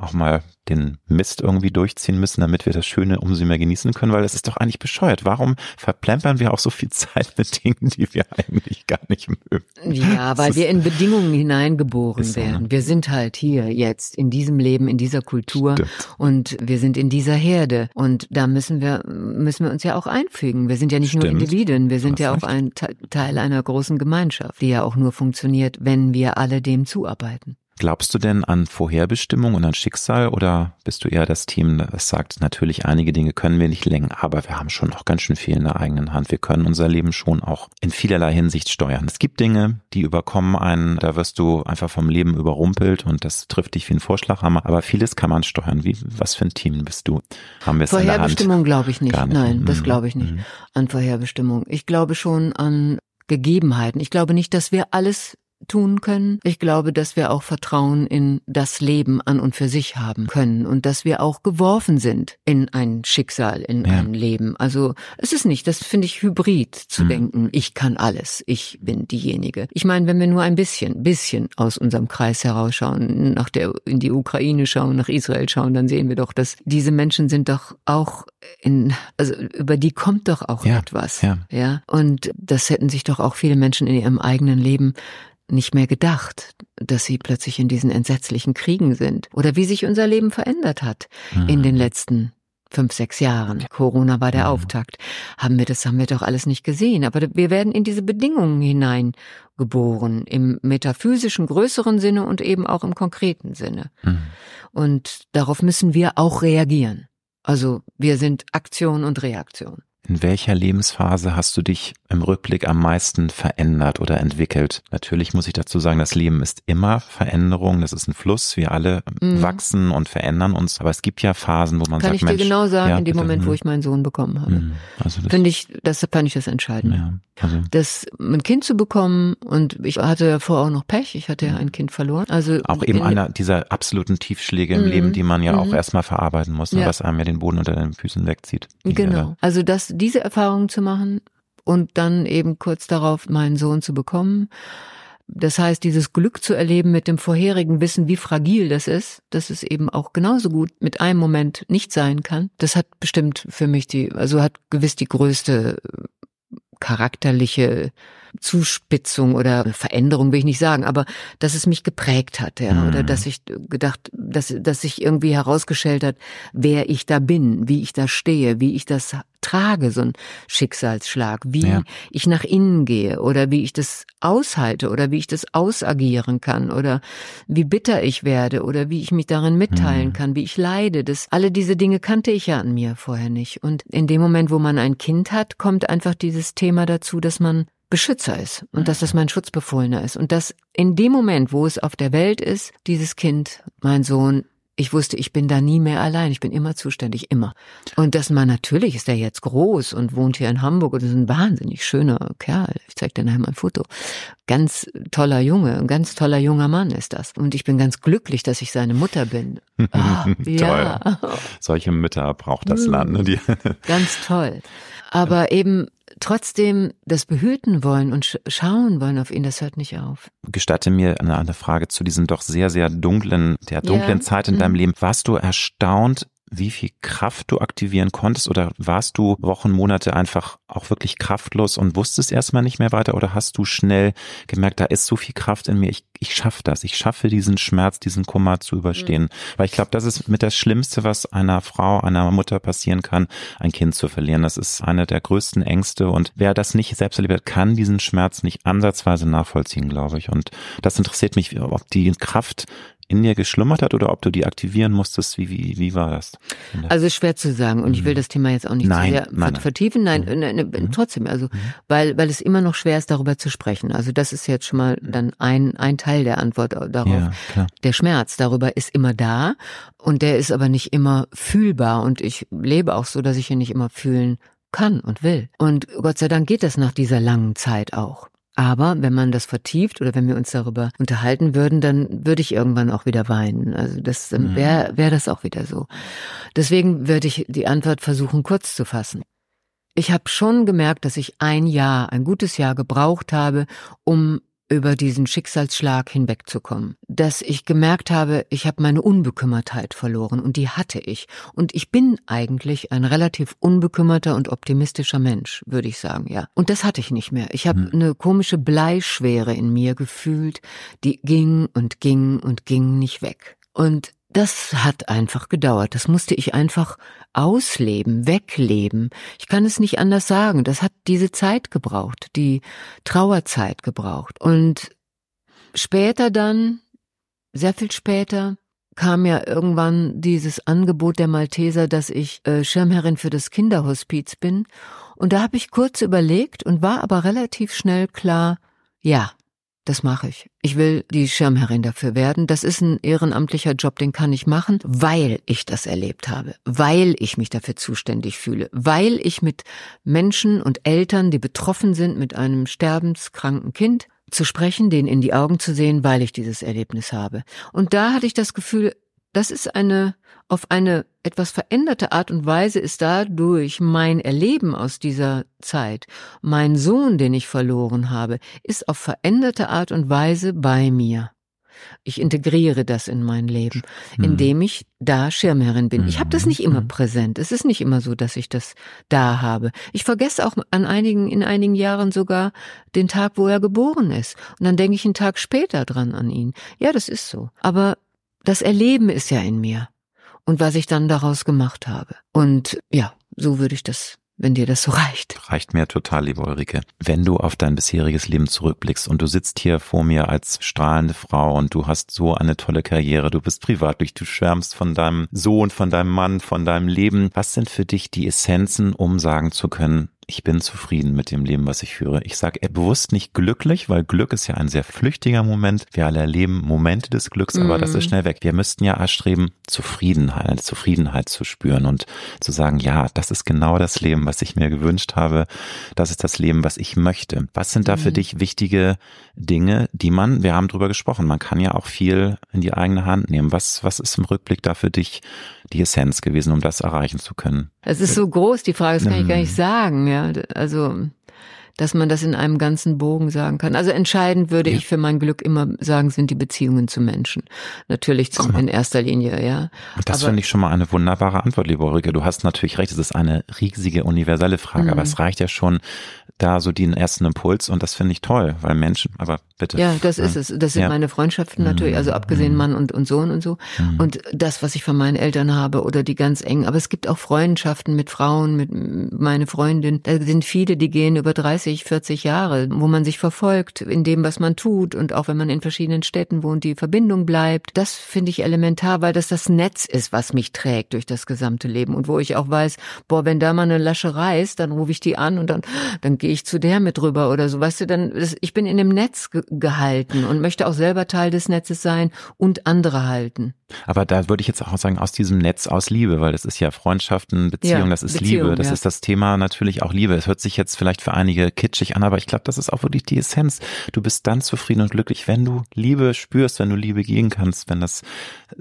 auch mal den Mist irgendwie durchziehen müssen, damit wir das Schöne umso mehr genießen können, weil das ist doch eigentlich bescheuert. Warum verplempern wir auch so viel <laughs> Zeit mit Dingen, die wir eigentlich gar nicht mögen? Ja, weil wir in Bedingungen hineingeboren so, werden. Ne? Wir sind halt hier jetzt in diesem Leben, in dieser Kultur Stimmt. und wir sind in dieser Herde und da müssen wir müssen wir uns ja auch einfügen. Wir sind ja nicht Stimmt. nur Individuen, wir sind ja auch ein Teil einer großen Gemeinschaft, die ja auch nur funktioniert, wenn wir alle dem zuarbeiten. Glaubst du denn an Vorherbestimmung und an Schicksal oder bist du eher das Team, das sagt, natürlich einige Dinge können wir nicht lenken, aber wir haben schon auch ganz schön viel in der eigenen Hand. Wir können unser Leben schon auch in vielerlei Hinsicht steuern. Es gibt Dinge, die überkommen einen, da wirst du einfach vom Leben überrumpelt und das trifft dich wie ein Vorschlaghammer, aber vieles kann man steuern. Wie, was für ein Team bist du? Haben wir es Vorherbestimmung glaube ich nicht. nicht. Nein, das mhm. glaube ich nicht. Mhm. An Vorherbestimmung. Ich glaube schon an Gegebenheiten. Ich glaube nicht, dass wir alles tun können. Ich glaube, dass wir auch Vertrauen in das Leben an und für sich haben können und dass wir auch geworfen sind in ein Schicksal, in ja. ein Leben. Also es ist nicht, das finde ich hybrid zu mhm. denken, ich kann alles, ich bin diejenige. Ich meine, wenn wir nur ein bisschen, bisschen aus unserem Kreis herausschauen, nach der, in die Ukraine schauen, nach Israel schauen, dann sehen wir doch, dass diese Menschen sind doch auch in, also über die kommt doch auch ja. etwas. Ja. ja. Und das hätten sich doch auch viele Menschen in ihrem eigenen Leben nicht mehr gedacht, dass sie plötzlich in diesen entsetzlichen Kriegen sind oder wie sich unser Leben verändert hat mhm. in den letzten fünf, sechs Jahren. Corona war der mhm. Auftakt. Haben wir das, haben wir doch alles nicht gesehen. Aber wir werden in diese Bedingungen hineingeboren, im metaphysischen größeren Sinne und eben auch im konkreten Sinne. Mhm. Und darauf müssen wir auch reagieren. Also wir sind Aktion und Reaktion. In welcher Lebensphase hast du dich im Rückblick am meisten verändert oder entwickelt? Natürlich muss ich dazu sagen, das Leben ist immer Veränderung, das ist ein Fluss, wir alle mhm. wachsen und verändern uns, aber es gibt ja Phasen, wo man Kann sagt, ich dir Mensch, genau sagen, ja, in dem bitte, Moment, wo mhm. ich meinen Sohn bekommen habe. Mhm. Also das, Finde ich, das fand ich das Entscheidende. ja, also, Das, ein Kind zu bekommen und ich hatte davor auch noch Pech, ich hatte ja ein Kind verloren. Also auch eben in- einer dieser absoluten Tiefschläge im Mhm. Leben, die man ja auch Mhm. erstmal verarbeiten muss, ne, Ja. was einem ja den Boden unter den Füßen wegzieht. Genau. Also das, diese Erfahrung zu machen und dann eben kurz darauf meinen Sohn zu bekommen. Das heißt, dieses Glück zu erleben mit dem vorherigen Wissen, wie fragil das ist, dass es eben auch genauso gut mit einem Moment nicht sein kann. Das hat bestimmt für mich die, also hat gewiss die größte äh, charakterliche Zuspitzung oder Veränderung will ich nicht sagen, aber dass es mich geprägt hat, ja, Mhm. oder dass ich gedacht, dass, dass sich irgendwie herausgestellt hat, wer ich da bin, wie ich da stehe, wie ich das trage, so ein Schicksalsschlag, wie Ja. ich nach innen gehe oder wie ich das aushalte oder wie ich das ausagieren kann oder wie bitter ich werde oder wie ich mich darin mitteilen Mhm. kann, wie ich leide. Das, alle diese Dinge kannte ich ja an mir vorher nicht. Und in dem Moment, wo man ein Kind hat, kommt einfach dieses Thema dazu, dass man Beschützer ist und dass das mein Schutzbefohlener ist und dass in dem Moment, wo es auf der Welt ist, dieses Kind, mein Sohn, ich wusste, ich bin da nie mehr allein, ich bin immer zuständig, immer. Und dass man natürlich ist er jetzt groß und wohnt hier in Hamburg und ist ein wahnsinnig schöner Kerl. Ich zeig dir nachher mal ein Foto. Ganz toller Junge, ein ganz toller junger Mann ist das. Und ich bin ganz glücklich, dass ich seine Mutter bin. <laughs> Ah, ja. Solche Mütter braucht das Mhm. Land. Ne? Die, Ganz toll. Aber eben trotzdem das behüten wollen und sch schauen wollen auf ihn, das hört nicht auf. gestatte mir eine, eine Frage zu diesen doch sehr, sehr dunklen, der dunklen Ja. Zeit in Mhm. deinem Leben. Warst du erstaunt, wie viel Kraft du aktivieren konntest oder warst du Wochen, Monate einfach auch wirklich kraftlos und wusstest erstmal nicht mehr weiter oder hast du schnell gemerkt, da ist so viel Kraft in mir, ich, ich schaffe das, ich schaffe diesen Schmerz, diesen Kummer zu überstehen. Weil ich glaube, das ist mit das Schlimmste, was einer Frau, einer Mutter passieren kann, ein Kind zu verlieren. Das ist eine der größten Ängste und wer das nicht selbst erlebt hat, kann diesen Schmerz nicht ansatzweise nachvollziehen, glaube ich. Und das interessiert mich, ob die Kraft in dir geschlummert hat oder ob du die aktivieren musstest. Wie, wie, wie war das? Also schwer zu sagen und ich will das Thema jetzt auch nicht Mhm. Nein, zu sehr nein, nein. Mhm. vertiefen. Nein, nein, nein, trotzdem, also weil weil es immer noch schwer ist, darüber zu sprechen. Also das ist jetzt schon mal dann ein ein Teil der Antwort darauf. Ja. Der Schmerz darüber ist immer da und der ist aber nicht immer fühlbar und ich lebe auch so, dass ich ihn nicht immer fühlen kann und will. Und Gott sei Dank geht das nach dieser langen Zeit auch. Aber wenn man das vertieft oder wenn wir uns darüber unterhalten würden, dann würde ich irgendwann auch wieder weinen. Also das dann wäre wär das auch wieder so. Deswegen würde ich die Antwort versuchen kurz zu fassen. Ich habe schon gemerkt, dass ich ein Jahr, ein gutes Jahr gebraucht habe, um über diesen Schicksalsschlag hinwegzukommen. Dass ich gemerkt habe, ich habe meine Unbekümmertheit verloren und die hatte ich. Und ich bin eigentlich ein relativ unbekümmerter und optimistischer Mensch, würde ich sagen, ja. Und das hatte ich nicht mehr. Ich habe eine komische Bleischwere in mir gefühlt, die ging und ging und ging nicht weg. Und das hat einfach gedauert. Das musste ich einfach ausleben, wegleben. Ich kann es nicht anders sagen. Das hat diese Zeit gebraucht, die Trauerzeit gebraucht. Und später dann, sehr viel später, kam ja irgendwann dieses Angebot der Malteser, dass ich äh, Schirmherrin für das Kinderhospiz bin. Und da habe ich kurz überlegt und war aber relativ schnell klar, ja, das mache ich. Ich will die Schirmherrin dafür werden. Das ist ein ehrenamtlicher Job, den kann ich machen, weil ich das erlebt habe, weil ich mich dafür zuständig fühle, weil ich mit Menschen und Eltern, die betroffen sind mit einem sterbenskranken Kind, zu sprechen, denen in die Augen zu sehen, weil ich dieses Erlebnis habe. Und da hatte ich das Gefühl, das ist eine, auf eine etwas veränderte Art und Weise ist dadurch mein Erleben aus dieser Zeit, mein Sohn, den ich verloren habe, ist auf veränderte Art und Weise bei mir. Ich integriere das in mein Leben, indem ich da Schirmherrin bin. Ich habe das nicht immer präsent. Es ist nicht immer so, dass ich das da habe. Ich vergesse auch an einigen, in einigen Jahren sogar den Tag, wo er geboren ist. Und dann denke ich einen Tag später dran an ihn. Ja, das ist so. Aber das Erleben ist ja in mir. Und was ich dann daraus gemacht habe. Und ja, so würde ich das wenn dir das so reicht. Reicht mir total, liebe Ulrike. Wenn du auf dein bisheriges Leben zurückblickst und du sitzt hier vor mir als strahlende Frau und du hast so eine tolle Karriere, du bist privatlich, du schwärmst von deinem Sohn, von deinem Mann, von deinem Leben. Was sind für dich die Essenzen, um sagen zu können, ich bin zufrieden mit dem Leben, was ich führe. Ich sage bewusst nicht glücklich, weil Glück ist ja ein sehr flüchtiger Moment. Wir alle erleben Momente des Glücks, aber mm. das ist mhm. schnell weg. Wir müssten ja erstreben, Zufriedenheit, Zufriedenheit zu spüren und zu sagen, ja, das ist genau das Leben, was ich mir gewünscht habe. Das ist das Leben, was ich möchte. Was sind da für mhm. dich wichtige Dinge, die man, wir haben drüber gesprochen, man kann ja auch viel in die eigene Hand nehmen. Was, was ist im Rückblick da für dich die Essenz gewesen, um das erreichen zu können? Es ist so groß, die Frage, das kann ich gar nicht sagen, ja. Also, dass man das in einem ganzen Bogen sagen kann. Also entscheidend würde ja. ich für mein Glück immer sagen, sind die Beziehungen zu Menschen. Natürlich zum, in erster Linie, ja. Das finde ich schon mal eine wunderbare Antwort, liebe Ulrike. Du hast natürlich recht, es ist eine riesige universelle Frage, mhm. aber es reicht ja schon, da so den ersten Impuls und das finde ich toll, weil Menschen, aber bitte. Ja, das ist es. Das sind ja. meine Freundschaften natürlich, also abgesehen mhm. Mann und, und Sohn und so. Mhm. Und das, was ich von meinen Eltern habe oder die ganz engen. Aber es gibt auch Freundschaften mit Frauen, mit meine Freundin. Da sind viele, die gehen über 30, 40 Jahre, wo man sich verfolgt in dem, was man tut und auch wenn man in verschiedenen Städten wohnt, die Verbindung bleibt. Das finde ich elementar, weil das das Netz ist, was mich trägt durch das gesamte Leben und wo ich auch weiß, boah, wenn da mal eine Lasche reißt, dann rufe ich die an und dann, dann gehe ich zu der mit rüber oder so. Weißt du, dann, ich bin in dem Netz gehalten und möchte auch selber Teil des Netzes sein und andere halten. Aber da würde ich jetzt auch sagen, aus diesem Netz aus Liebe, weil das ist ja Freundschaften, Beziehung, ja, das ist Beziehung, Liebe. Das ja. ist das Thema natürlich auch Liebe. Es hört sich jetzt vielleicht für einige kitschig an, aber ich glaube, das ist auch wirklich die Essenz. Du bist dann zufrieden und glücklich, wenn du Liebe spürst, wenn du Liebe gehen kannst, wenn das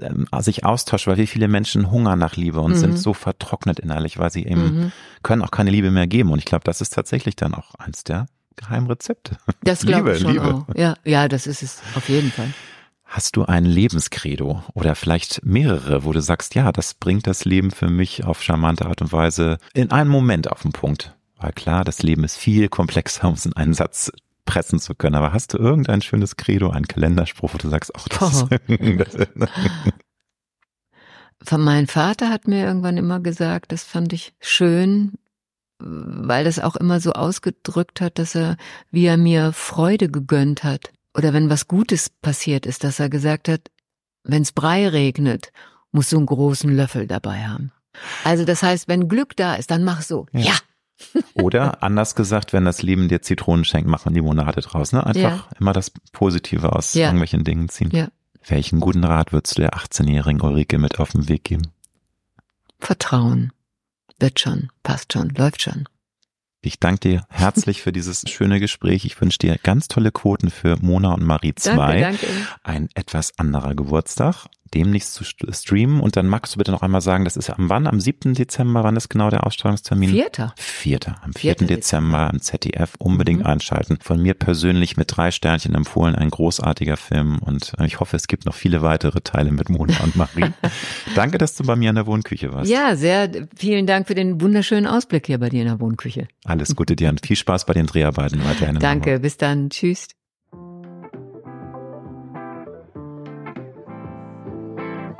ähm, sich austauscht, weil wie viele Menschen hungern nach Liebe und mhm. sind so vertrocknet innerlich, weil sie eben mhm. können auch keine Liebe mehr geben. Und ich glaube, das ist tatsächlich dann auch eins der Geheimrezepte. Das glaube ich schon Liebe. auch. Ja, ja, das ist es auf jeden Fall. Hast du ein Lebenskredo oder vielleicht mehrere, wo du sagst, ja, das bringt das Leben für mich auf charmante Art und Weise in einem Moment auf den Punkt? Weil klar, das Leben ist viel komplexer, <laughs> um es in einen Satz pressen zu können. Aber hast du irgendein schönes Credo, einen Kalenderspruch, wo du sagst, ach, das, das <laughs> Von meinem Vater hat mir irgendwann immer gesagt, das fand ich schön, weil das auch immer so ausgedrückt hat, dass er, wie er mir Freude gegönnt hat oder wenn was Gutes passiert ist, dass er gesagt hat, wenn's Brei regnet, musst du einen großen Löffel dabei haben. Also das heißt, wenn Glück da ist, dann mach so. Ja. ja. <laughs> Oder anders gesagt, wenn das Leben dir Zitronen schenkt, mach man Limonade draus. Ne? Einfach ja. immer das Positive aus ja. irgendwelchen Dingen ziehen. Ja. Welchen guten Rat würdest du der 18-jährigen Ulrike mit auf den Weg geben? Vertrauen. Wird schon, passt schon, läuft schon. Ich danke dir herzlich für dieses <laughs> schöne Gespräch. Ich wünsche dir ganz tolle Quoten für Mona und Marie 2. Danke, danke. Ein etwas anderer Geburtstag demnächst zu streamen. Und dann magst du bitte noch einmal sagen, das ist am wann? Am 7. Dezember, wann ist genau der Ausstrahlungstermin? Vierter. Vierter. Am 4. Dezember am ZDF unbedingt mhm. einschalten. Von mir persönlich mit drei Sternchen empfohlen, ein großartiger Film. Und äh, ich hoffe, es gibt noch viele weitere Teile mit Mona und Marie. <laughs> Danke, dass du bei mir in der Wohnküche warst. Ja, sehr vielen Dank für den wunderschönen Ausblick hier bei dir in der Wohnküche. Alles Gute dir und viel Spaß bei den Dreharbeiten weiterhin. Danke, bis dann. Tschüss.